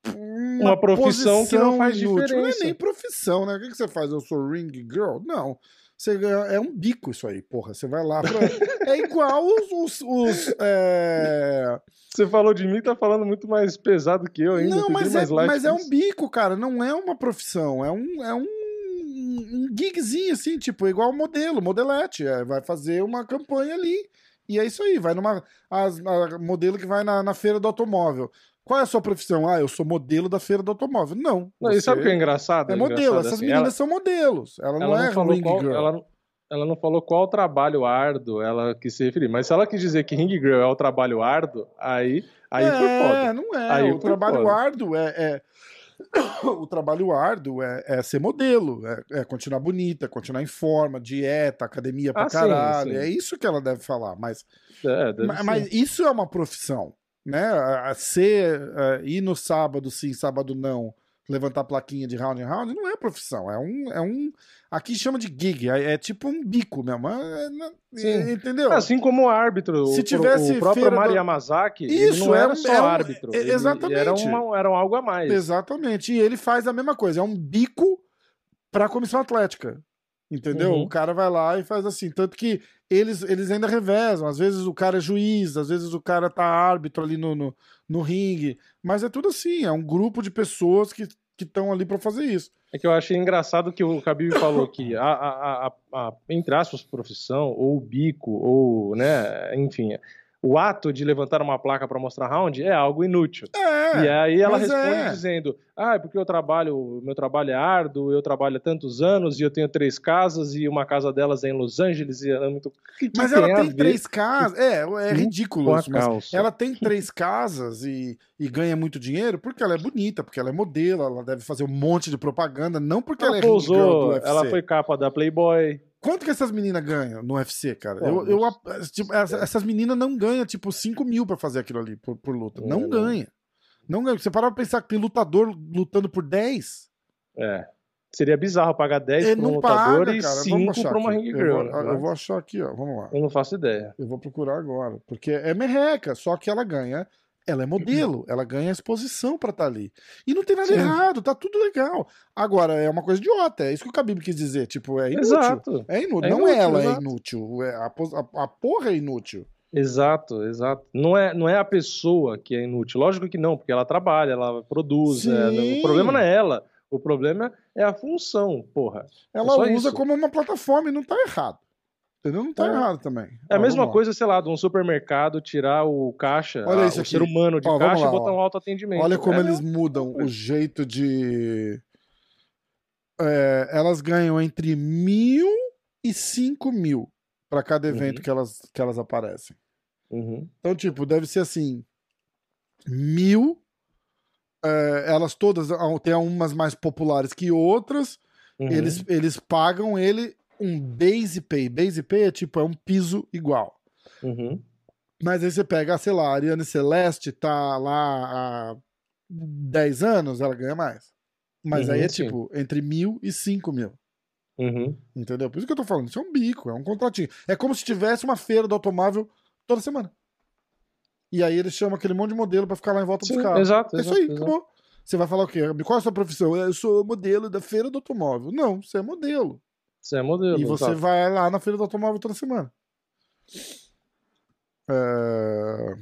uma, uma profissão que não faz inútil. diferença. Não é nem profissão, né? O que, você faz? Eu sou ring girl? Não. Você é um bico isso aí, porra. Você vai lá pra... É igual os. os, os é... Você falou de mim, tá falando muito mais pesado que eu ainda. Não, mas, é, mas é um bico, cara. Não é uma profissão. É um, é um, um gigzinho, assim, tipo, igual modelo, modelete. É, vai fazer uma campanha ali. E é isso aí. Vai numa. As, a modelo que vai na, na feira do automóvel. Qual é a sua profissão? Ah, eu sou modelo da feira do automóvel. Não. não e sabe o que é engraçado? É, é modelo. Engraçado, Essas assim, meninas ela... são modelos. Ela, ela não, é falou qual, ela, ela não falou qual trabalho árduo ela quis se referir, mas se ela quis dizer que Ring Girl é o trabalho árduo, aí, aí é, foi foda. Não é. Aí o trabalho foda. árduo é, é, o trabalho árduo é, é ser modelo, é, é, continuar bonita, continuar em forma, dieta, academia pra ah, caralho. Sim, sim. É isso que ela deve falar, mas, é, mas, mas, isso é uma profissão, né? A, a ser, a, ir no sábado sim, sábado não, levantar plaquinha de round em round não é profissão, é um, é um aqui chama de gig, é, é tipo um bico mesmo, é, é entendeu? Assim como o árbitro, se tivesse o, o próprio Mari do... Yamazaki, isso não era, só árbitro, é, exatamente, era, uma, era algo a mais. Exatamente, e ele faz a mesma coisa, é um bico para a comissão atlética. Entendeu? Uhum. O cara vai lá e faz assim. Tanto que eles, eles ainda revezam. Às vezes o cara é juiz, às vezes o cara tá árbitro ali no, no, no ringue. Mas é tudo assim. É um grupo de pessoas que estão ali para fazer isso. É que eu achei engraçado que o Khabib falou que a, a, a, a, entre aspas, profissão, ou bico, ou, né, enfim, o ato de levantar uma placa para mostrar round é algo inútil. É, e aí ela responde é. dizendo: Ah, é porque eu trabalho, meu trabalho é árduo, eu trabalho há tantos anos e eu tenho três casas e uma casa delas é em Los Angeles e é muito. Que, que mas ela tem três casas. É, é ridículo isso. Mas ela tem três casas e, e ganha muito dinheiro porque ela é bonita, porque ela é modelo, ela deve fazer um monte de propaganda, não porque ela, ela é pousou, Ela foi capa da Playboy. Quanto que essas meninas ganham no UFC, cara? eu, eu, tipo, essas meninas não ganham, tipo, 5 mil pra fazer aquilo ali por, por luta. Não, não ganha. Não ganha. Você parar pra pensar que tem lutador lutando por 10. É. Seria bizarro pagar 10 é, pra um lutador paga, e 5 pra uma ring girl. Eu vou, né? eu vou achar aqui, ó. Vamos lá. Eu não faço ideia. Eu vou procurar agora. Porque é merreca, só que ela ganha ela é modelo, ela ganha exposição para estar tá ali. E não tem nada Sim. errado, tá tudo legal. Agora, é uma coisa idiota, é isso que o Khabib quis dizer. Tipo, é inútil. Exato. É inútil. É não inútil, ela é exato. é inútil, a, a, a porra é inútil. Exato, exato. Não é, não é a pessoa que é inútil. Lógico que não, porque ela trabalha, ela produz. É, o problema não é ela. O problema é a função, porra. Ela é usa isso. como uma plataforma e não tá errado. Entendeu? Não tá é. errado também. É a mesma coisa, sei lá, de um supermercado tirar o caixa, Olha a, isso o ser humano de ó, caixa lá, e botar ó. um autoatendimento. Olha como é eles mudam o jeito de. É, elas ganham entre mil e cinco mil para cada evento uhum. que, elas, que elas aparecem. Uhum. Então, tipo, deve ser assim: mil. É, elas todas tem umas mais populares que outras. Uhum. Eles, eles pagam ele um base pay. Base pay é tipo, é um piso igual. Uhum. Mas aí você pega, sei lá, a Ariane Celeste tá lá há 10 anos, ela ganha mais. Mas uhum, aí é sim. tipo, entre mil e cinco mil. Uhum. Entendeu? Por isso que eu tô falando, isso é um bico, é um contratinho. É como se tivesse uma feira do automóvel toda semana. E aí eles chamam aquele monte de modelo para ficar lá em volta sim, dos carros. Exato, é isso aí, exato. acabou. Você vai falar o quê? Qual é a sua profissão? Eu sou modelo da feira do automóvel. Não, você é modelo. Você é modelo. E você vai lá na feira do automóvel toda semana. É...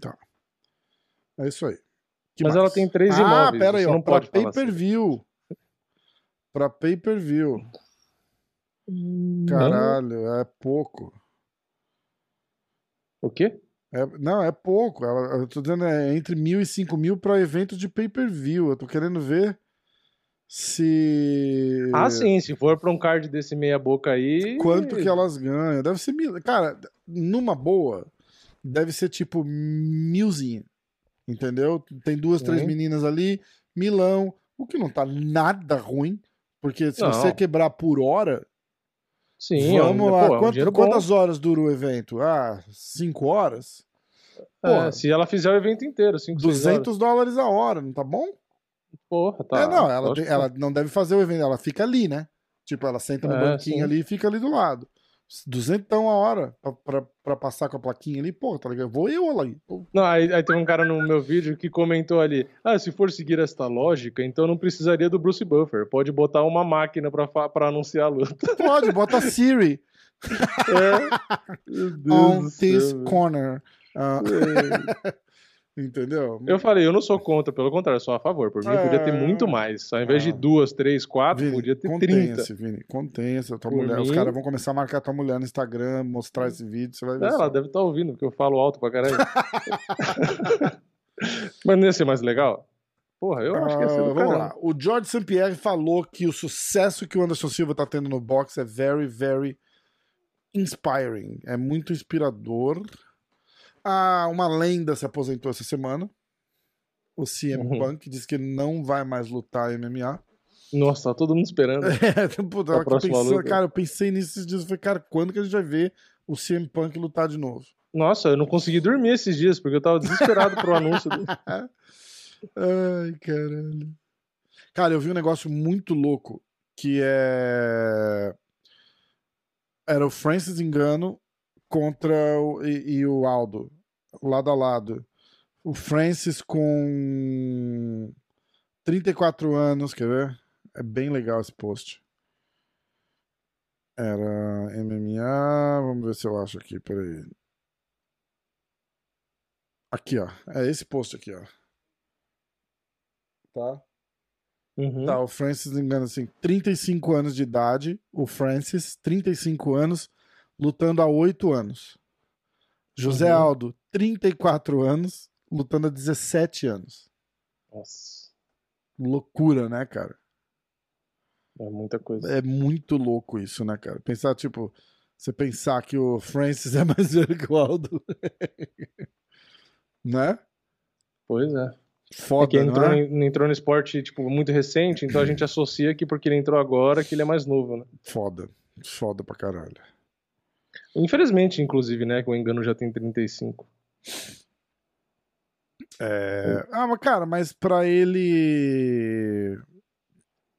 Tá. É isso aí. Que Mas mais? ela tem três ah, imóveis. Ah, pera aí, ó, pra pay per view. Assim. Pra pay per view. Hum, Caralho, é pouco. O quê? É, não, é pouco. Eu tô dizendo é entre mil e cinco mil para eventos de pay per view. Eu tô querendo ver se. Ah, sim, se for pra um card desse meia-boca aí. Quanto que elas ganham? Deve ser mil. Cara, numa boa, deve ser tipo milzinha. Entendeu? Tem duas, três meninas ali, milão, o que não tá nada ruim, porque se não. você quebrar por hora. Sim, vamos é lá. Pô, é um quantas bom. horas dura o evento? Ah, cinco horas? É, se ela fizer o evento inteiro, 5, 200 dólares a hora, não tá bom? Porra, tá. É, não, ela, ela não deve fazer o evento, ela fica ali, né? Tipo, ela senta no é, banquinho sim. ali e fica ali do lado. Duzentão a hora pra, pra, pra, passar com a plaquinha ali, pô, tá ligado? Vou eu ali. Não, aí, aí tem um cara no meu vídeo que comentou ali: ah, se for seguir esta lógica, então não precisaria do Bruce Buffer. Pode botar uma máquina pra, pra anunciar a luta. Pode, bota Siri. é. On this corner. Uh... É. Entendeu? Eu falei, eu não sou contra, pelo contrário, sou a favor. Por mim, é... podia ter muito mais. Ao invés de ah. duas, três, quatro, Vini, podia ter contenha-se, 30. Vini, contenha-se. Tua mulher. Mim... Os caras vão começar a marcar tua mulher no Instagram, mostrar esse vídeo, você vai ver. É, ela deve estar tá ouvindo, porque eu falo alto pra caralho. Mas não ia ser mais legal? Porra, eu acho que ia ser do uh, Vamos lá. O George St. Pierre falou que o sucesso que o Anderson Silva tá tendo no boxe é very, very inspiring. É muito inspirador. Ah, uma lenda se aposentou essa semana. O CM uhum. Punk disse que não vai mais lutar MMA. Nossa, tá todo mundo esperando. É, puta, eu pensei, cara, eu pensei nisso esses dias. Eu falei, cara, quando que a gente vai ver o CM Punk lutar de novo? Nossa, eu não consegui dormir esses dias, porque eu tava desesperado pro anúncio dele. Ai, caralho. Cara, eu vi um negócio muito louco que é. Era o Francis Engano contra o, e, e o Aldo, lado a lado. O Francis com 34 anos, quer ver? É bem legal esse post. Era MMA. Vamos ver se eu acho aqui, peraí. Aqui, ó. É esse post aqui, ó. Tá? Uhum. Tá, o Francis, engano assim, 35 anos de idade. O Francis, 35 anos, lutando há 8 anos. José uhum. Aldo, 34 anos, lutando há 17 anos. Nossa. Loucura, né, cara? É muita coisa. É muito louco isso, né, cara? Pensar, tipo, você pensar que o Francis é mais velho que o Aldo. né? Pois é. Foda, é entrou, é? entrou no esporte, tipo, muito recente, então a gente associa que porque ele entrou agora que ele é mais novo, né? Foda. Foda pra caralho. Infelizmente, inclusive, né? Que o engano já tem 35. É... Ah, mas cara, mas pra ele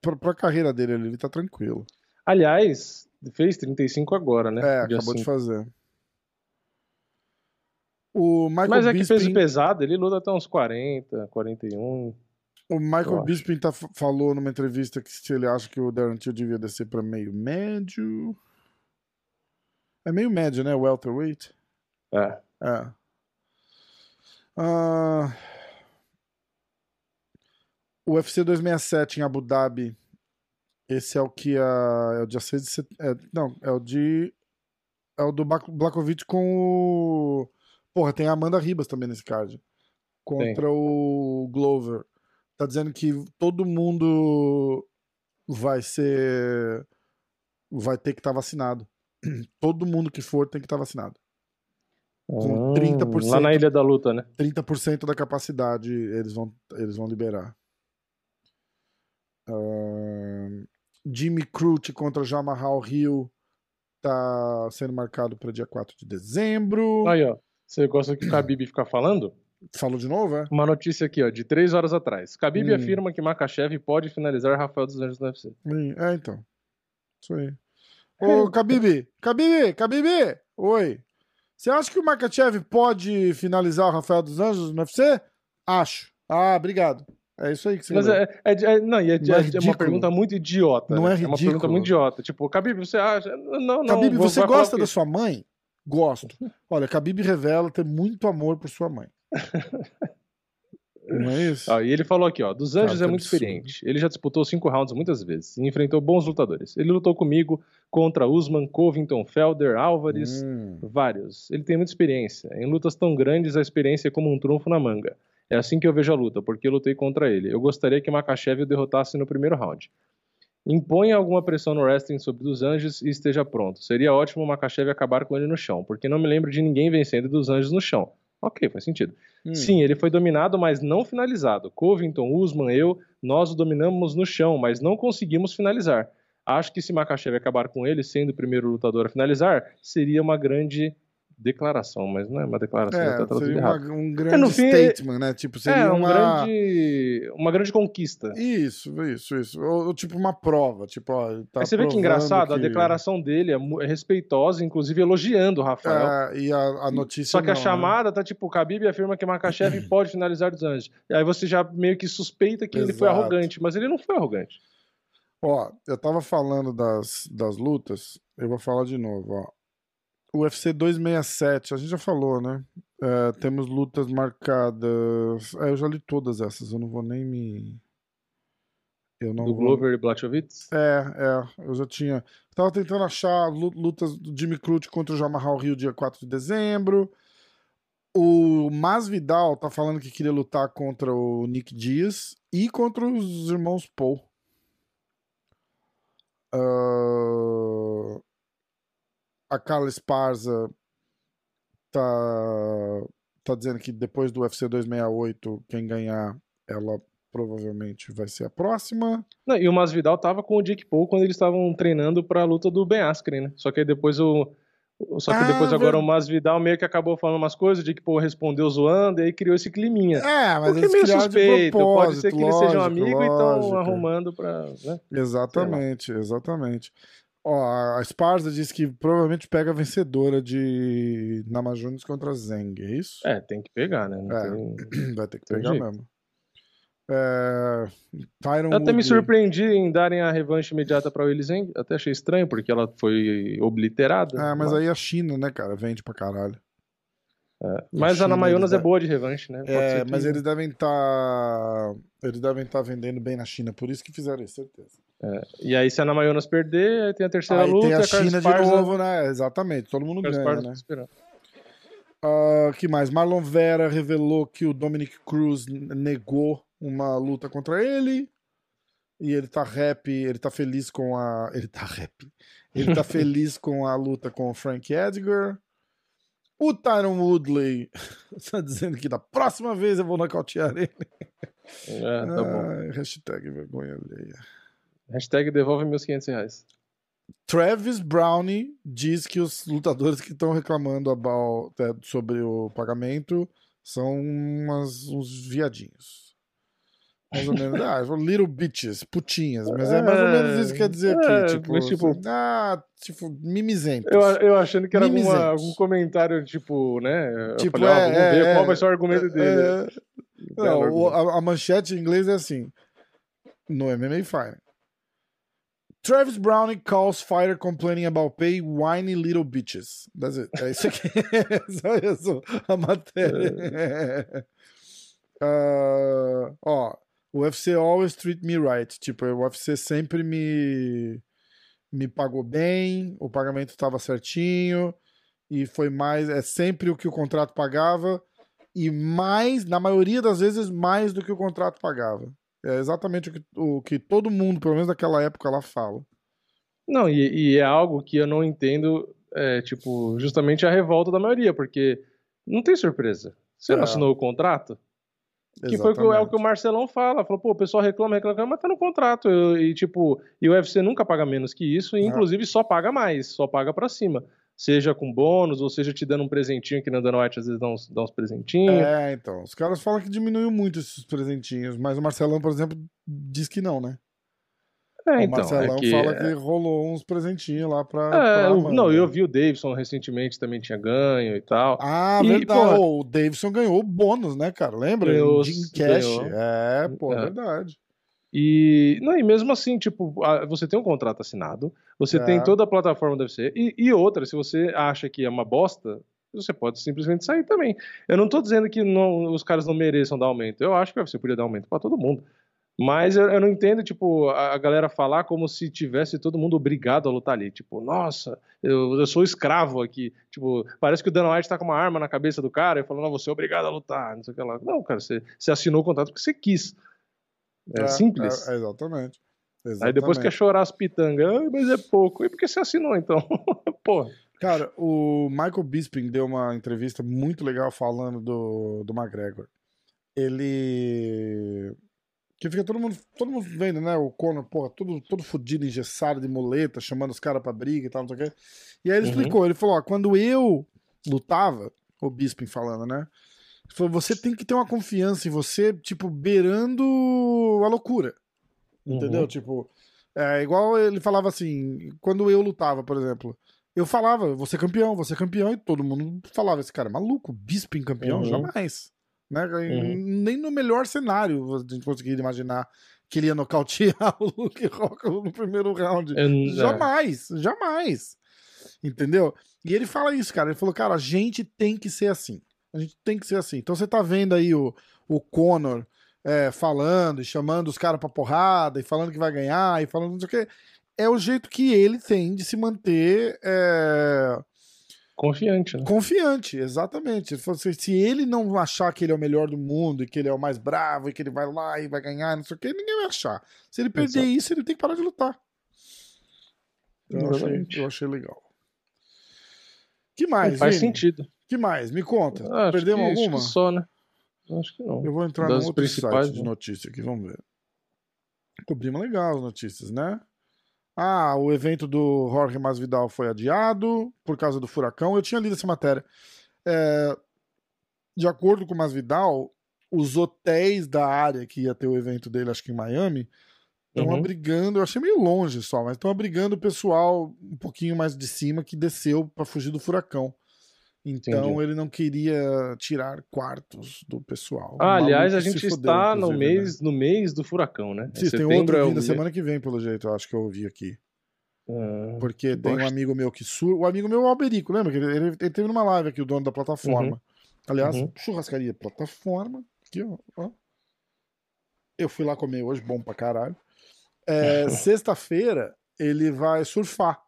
pra, pra carreira dele ele tá tranquilo. Aliás, fez 35 agora, né? É, acabou 5. de fazer. O Michael Mas é Bisping... que peso pesado, ele luta até uns 40, 41. O Michael Bisping tá, falou numa entrevista que se ele acha que o Darren Till devia descer pra meio médio. É meio médio, né? Welterweight. É. É. Uh... O UFC 267 em Abu Dhabi. Esse é o que a, é o dia 6 de setembro. É, não, é o de. É o do Blakovic com o. Porra, tem a Amanda Ribas também nesse card. Contra o Glover. Tá dizendo que todo mundo vai ser. Vai ter que estar tá vacinado. Todo mundo que for tem que estar tá vacinado. Com 30%. Lá na Ilha da Luta, né? 30% da capacidade eles vão, eles vão liberar. Uh, Jimmy Crute contra Jamarral Hill tá sendo marcado para dia 4 de dezembro. Aí, ó. Você gosta que o Khabib fica falando? Falou de novo, é? Uma notícia aqui, ó, de três horas atrás. Khabib hum. afirma que Makachev pode finalizar Rafael dos Anjos no UFC. É, então. Isso aí. Ô, Khabib! Khabib! Khabib! Oi! Você acha que o Makachev pode finalizar o Rafael dos Anjos no UFC? Acho. Ah, obrigado. É isso aí que você Mas é, é, é, não, é, não é, é uma pergunta muito idiota. Não né? é ridículo. É uma pergunta muito idiota. Tipo, Khabib, você acha? Não, não. Khabib, você gosta da sua mãe? Gosto. Olha, Khabib revela ter muito amor por sua mãe. Não é isso? Ah, e ele falou aqui, ó, dos Anjos é muito experiente. Ele já disputou cinco rounds muitas vezes e enfrentou bons lutadores. Ele lutou comigo contra Usman, Covington, Felder, Álvares, hum. vários. Ele tem muita experiência. Em lutas tão grandes, a experiência é como um trunfo na manga. É assim que eu vejo a luta, porque eu lutei contra ele. Eu gostaria que Makachev o derrotasse no primeiro round. Imponha alguma pressão no wrestling sobre dos Anjos e esteja pronto. Seria ótimo o Makachev acabar com ele no chão, porque não me lembro de ninguém vencendo dos Anjos no chão. Ok, faz sentido. Hum. Sim, ele foi dominado, mas não finalizado. Covington, Usman, eu, nós o dominamos no chão, mas não conseguimos finalizar. Acho que se Makachev acabar com ele, sendo o primeiro lutador a finalizar, seria uma grande declaração, mas não é uma declaração, é, tá seria uma, um é, grande é, fim, statement, né? Tipo, seria é, um uma... grande, uma grande conquista. Isso, isso, isso. Ou, tipo uma prova, tipo, ó, tá Aí você vê que engraçado, que... a declaração dele é, é, respeitosa, inclusive elogiando o Rafael. É, e a, a notícia Só que não, a né? chamada né? tá tipo, Khabib afirma que Makachev pode finalizar dos anjos. E aí você já meio que suspeita que Exato. ele foi arrogante, mas ele não foi arrogante. Ó, eu tava falando das, das lutas, eu vou falar de novo, ó. UFC 267, a gente já falou, né? É, temos lutas marcadas. É, eu já li todas essas, eu não vou nem me. Eu não do vou... Glover e Blachowicz? É, é, eu já tinha. tava tentando achar lutas do Jimmy Crute contra o Jamarral Rio dia 4 de dezembro. O Masvidal tá falando que queria lutar contra o Nick Diaz e contra os irmãos Paul. Uh... A Carla Esparza tá, tá dizendo que depois do UFC 268, quem ganhar, ela provavelmente vai ser a próxima. Não, e o Masvidal tava com o Jake Paul quando eles estavam treinando para a luta do Ben Askren, né? Só que depois o só que ah, depois agora o Masvidal meio que acabou falando umas coisas, o Jake Paul respondeu zoando e aí criou esse climinha. É, mas é meio suspeito, pode ser que lógico, eles sejam amigos e estão arrumando para, né? Exatamente, exatamente. Ó, a Sparza diz que provavelmente pega a vencedora de Namajunas contra Zeng, é isso? É, tem que pegar, né? É, tem... Vai ter que pegar mesmo. É... Tyron eu até me surpreendi em darem a revanche imediata para o Zeng. Até achei estranho, porque ela foi obliterada. É, mas, aí a China, né, cara, vende pra caralho. É. Mas a, a Namajunas é boa de revanche, né? Pode é, mas eles devem estar. Tá... Eles devem estar tá vendendo bem na China, por isso que fizeram isso, certeza. É. E aí, se a Namajunas perder, aí tem a terceira aí luta. Tem a, a China de novo, né? Exatamente, todo mundo ganha, Parza né? Uh, que mais? Marlon Vera revelou que o Dominic Cruz negou uma luta contra ele. E ele tá rap, ele tá feliz com a. Ele tá rap. Ele tá feliz com a luta com o Frank Edgar. O Tyron Woodley tá dizendo que da próxima vez eu vou nocautear ele. É, tá bom. Hashtag vergonha alheia. Hashtag devolve meus 500 reais. Travis Brownie diz que os lutadores que estão reclamando about, é, sobre o pagamento são umas, uns viadinhos. Mais ou menos. Ah, little bitches, putinhas. Mas é mais ou menos isso que quer dizer aqui. É, tipo, mas, tipo, ah, tipo, mimizentos. Eu, eu achando que era alguma, algum comentário, tipo, né? Tipo, falei, é, ah, vamos é, ver é, qual vai ser o argumento dele. É, não, a, a, manchete em inglês é assim. No MMA Fire. Travis Browning calls fighter complaining about pay whiny little bitches. That's it. É isso aqui. Só isso. A matéria. Uh, ó, o UFC always treat me right. Tipo, o UFC sempre me me pagou bem, o pagamento estava certinho e foi mais, é sempre o que o contrato pagava e mais, na maioria das vezes, mais do que o contrato pagava. É exatamente o que, o que todo mundo, pelo menos naquela época, lá fala. Não, e, e é algo que eu não entendo, é, tipo, justamente a revolta da maioria, porque não tem surpresa. Você é. não assinou o contrato? Que foi é o que o Marcelão fala. Falou, pô, o pessoal reclama, reclama, mas tá no contrato. e, tipo, e o UFC nunca paga menos que isso, e é. inclusive só paga mais, só paga pra cima. Seja com bônus, ou seja te dando um presentinho, que na Dana White às vezes dá uns, dá uns presentinhos. É, então. Os caras falam que diminuiu muito esses presentinhos, mas o Marcelão, por exemplo, diz que não, né? É, então, o Marcelão é que, fala que rolou uns presentinhos lá pra. É, pra não, eu vi o Davidson recentemente também tinha ganho e tal. Ah, e, verdade. Pô, o Davidson ganhou bônus, né, cara? Lembra? Ganhou, Jim Cash. Ganhou. É, pô, é. verdade. E, não, e mesmo assim, tipo, você tem um contrato assinado, você é. tem toda a plataforma deve ser, e, e outra, se você acha que é uma bosta, você pode simplesmente sair também. Eu não tô dizendo que não, os caras não mereçam dar aumento. Eu acho que você podia dar aumento para todo mundo. Mas eu, eu, não entendo, tipo, a, a, galera falar como se tivesse todo mundo obrigado a lutar ali. Tipo, nossa, eu, eu sou escravo aqui. Tipo, parece que o Dana White tá com uma arma na cabeça do cara e falando, não, você é obrigado a lutar, não sei o que lá. Não, cara, você, você assinou o contrato porque você quis. É, é simples. É, exatamente. exatamente. Aí depois quer chorar as pitangas, mas é pouco. E por que você assinou então? Porra. Cara, o Michael Bisping deu uma entrevista muito legal falando do, do McGregor. Ele que fica todo mundo, todo mundo vendo, né? O Conor, porra, todo, todo fudido, engessado de muleta, chamando os caras pra briga e tal, não sei o quê. E aí ele uhum. explicou, ele falou, ó, quando eu lutava, o Bisping falando, né? Falou, você tem que ter uma confiança em você, tipo, beirando a loucura. Entendeu? Uhum. Tipo, é igual ele falava assim, quando eu lutava, por exemplo, eu falava, você campeão, você campeão, e todo mundo falava, esse cara é maluco, Bisping campeão, uhum. jamais. Né? Uhum. Nem no melhor cenário a gente conseguiria imaginar que ele ia nocautear o Luke Rock no primeiro round. Eu, jamais, é. jamais. Entendeu? E ele fala isso, cara. Ele falou, cara, a gente tem que ser assim. A gente tem que ser assim. Então você tá vendo aí o, o Conor é, falando e chamando os caras pra porrada e falando que vai ganhar e falando não sei o que. É o jeito que ele tem de se manter. É Confiante, né? Confiante, exatamente. Se ele não achar que ele é o melhor do mundo, e que ele é o mais bravo, e que ele vai lá e vai ganhar, não sei o que, ninguém vai achar. Se ele perder Exato. isso, ele tem que parar de lutar. Eu achei, eu achei, legal. que mais? faz Vini? sentido. Que mais? Me conta. Ah, Perdemos que, alguma? só, né? Acho que não. Eu vou entrar das no outro site de né? notícia aqui, vamos ver. Cobrimos legal as notícias, né? Ah, o evento do Jorge Masvidal foi adiado por causa do furacão. Eu tinha lido essa matéria. É, de acordo com o Masvidal, os hotéis da área que ia ter o evento dele, acho que em Miami, estão uhum. abrigando. Eu achei meio longe só, mas estão abrigando o pessoal um pouquinho mais de cima que desceu para fugir do furacão. Então Entendi. ele não queria tirar quartos do pessoal. Ah, aliás, a gente está no mês, né? no mês do furacão, né? Sim, tem outro é vindo semana que vem, pelo jeito, eu acho que eu ouvi aqui. Ah, Porque tem um amigo meu que sur... O amigo meu é o Alberico, lembra? Ele, ele, ele teve numa live aqui, o dono da plataforma. Uhum. Aliás, uhum. churrascaria plataforma. Aqui, ó. Eu fui lá comer hoje, bom pra caralho. É, Sexta-feira ele vai surfar.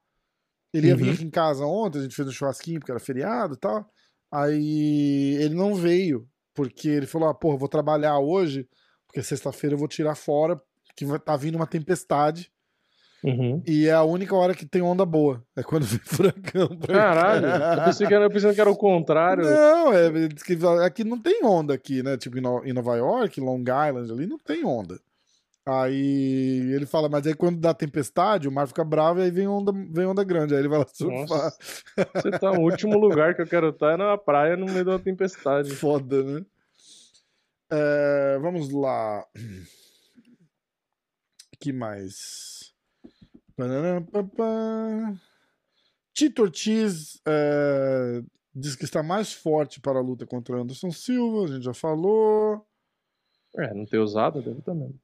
Ele ia uhum. vir aqui em casa ontem, a gente fez um churrasquinho porque era feriado e tal. Aí ele não veio, porque ele falou: ah, porra, vou trabalhar hoje, porque sexta-feira eu vou tirar fora, que tá vindo uma tempestade. Uhum. E é a única hora que tem onda boa. É quando vem furacão. Caralho, eu pensei, que era, eu pensei que era o contrário. Não, é, aqui não tem onda aqui, né? Tipo em Nova York, Long Island ali, não tem onda. Aí ele fala, mas aí quando dá tempestade, o mar fica bravo e aí vem onda, vem onda grande. Aí ele vai lá surfar. Você tá no último lugar que eu quero estar é na praia no meio da tempestade. Foda, né? É, vamos lá. que mais? Tito Ortiz é, diz que está mais forte para a luta contra Anderson Silva, a gente já falou. É, não ter usado deve também.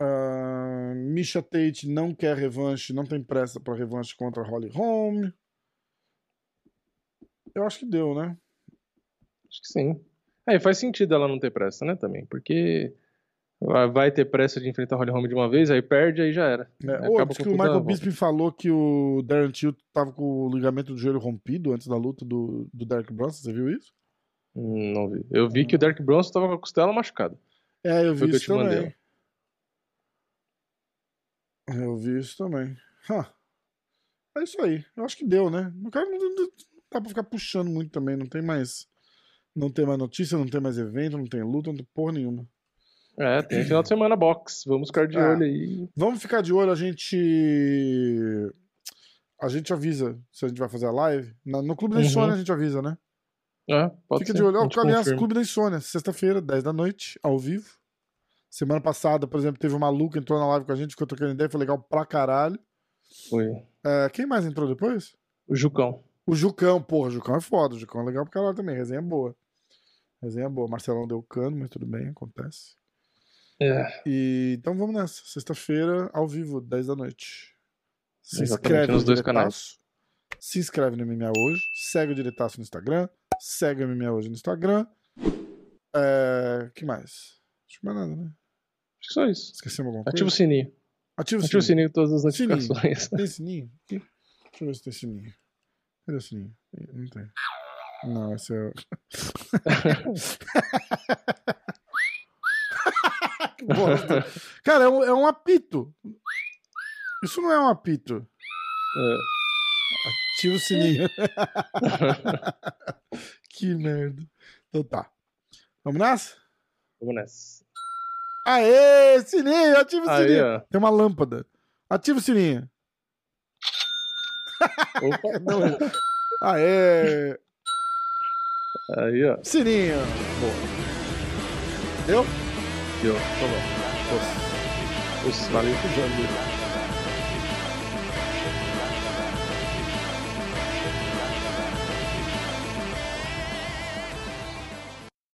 Uh, Misha Tate não quer revanche, não tem pressa para revanche contra Holly Holm. Eu acho que deu, né? Acho que sim. É, faz sentido ela não ter pressa, né, também, porque vai ter pressa de enfrentar Holly Holm de uma vez, aí perde, aí já era. É, oh, que o Michael Bisping falou que o Darren Till tava com o ligamento do joelho rompido antes da luta do, do Derek Bronson, você viu isso? Hum, não vi. Eu vi que o Derek Bronson tava com a costela machucada. É, eu vi Foi isso também. Mandei. Eu vi isso também. Huh. É isso aí. Eu acho que deu, né? O cara não, não, não dá pra ficar puxando muito também. Não tem mais. Não tem mais notícia, não tem mais evento, não tem luta, não tem porra nenhuma. É, tem final de semana box. Vamos ficar de é. olho aí. Vamos ficar de olho, a gente. A gente avisa se a gente vai fazer a live. No Clube da uhum. Insônia a gente avisa, né? É, pode Fica ser. de olho. Aliás, Clube da Insônia, sexta-feira, 10 da noite, ao vivo. Semana passada, por exemplo, teve um maluco entrou na live com a gente, ficou trocando ideia, foi legal pra caralho. Foi. É, quem mais entrou depois? O Jucão. O Jucão, porra, o Jucão é foda, o Jucão é legal pra caralho também, resenha boa. Resenha boa. Marcelão deu cano, mas tudo bem, acontece. É. E, então vamos nessa. Sexta-feira, ao vivo, 10 da noite. Se inscreve nos dois canais. Se inscreve no MMA hoje. Segue o Diretaço no Instagram. Segue o MMA hoje no Instagram. É, que mais? Acho que mais nada, né? Acho que só isso. Esquecemos alguma coisa? Ativa o sininho. Ativa o Ativa sininho. o sininho de todas as notificações. Sininho. Tem sininho? Aqui. Deixa eu ver se tem sininho. Cadê o sininho? Não tem. Não, esse é. que bosta. Cara, é um, é um apito. Isso não é um apito. É. Ativa o sininho. que merda. Então tá. Vamos nessa? Vamos nessa. Aê, sininho, ativa o Aí, sininho. Ó. Tem uma lâmpada. Ativa o sininho. Opa. Não, Aê. Aí, ó. Sininho. Boa. Deu? Deu. Tá bom. Nossa. Valeu pro Jandir.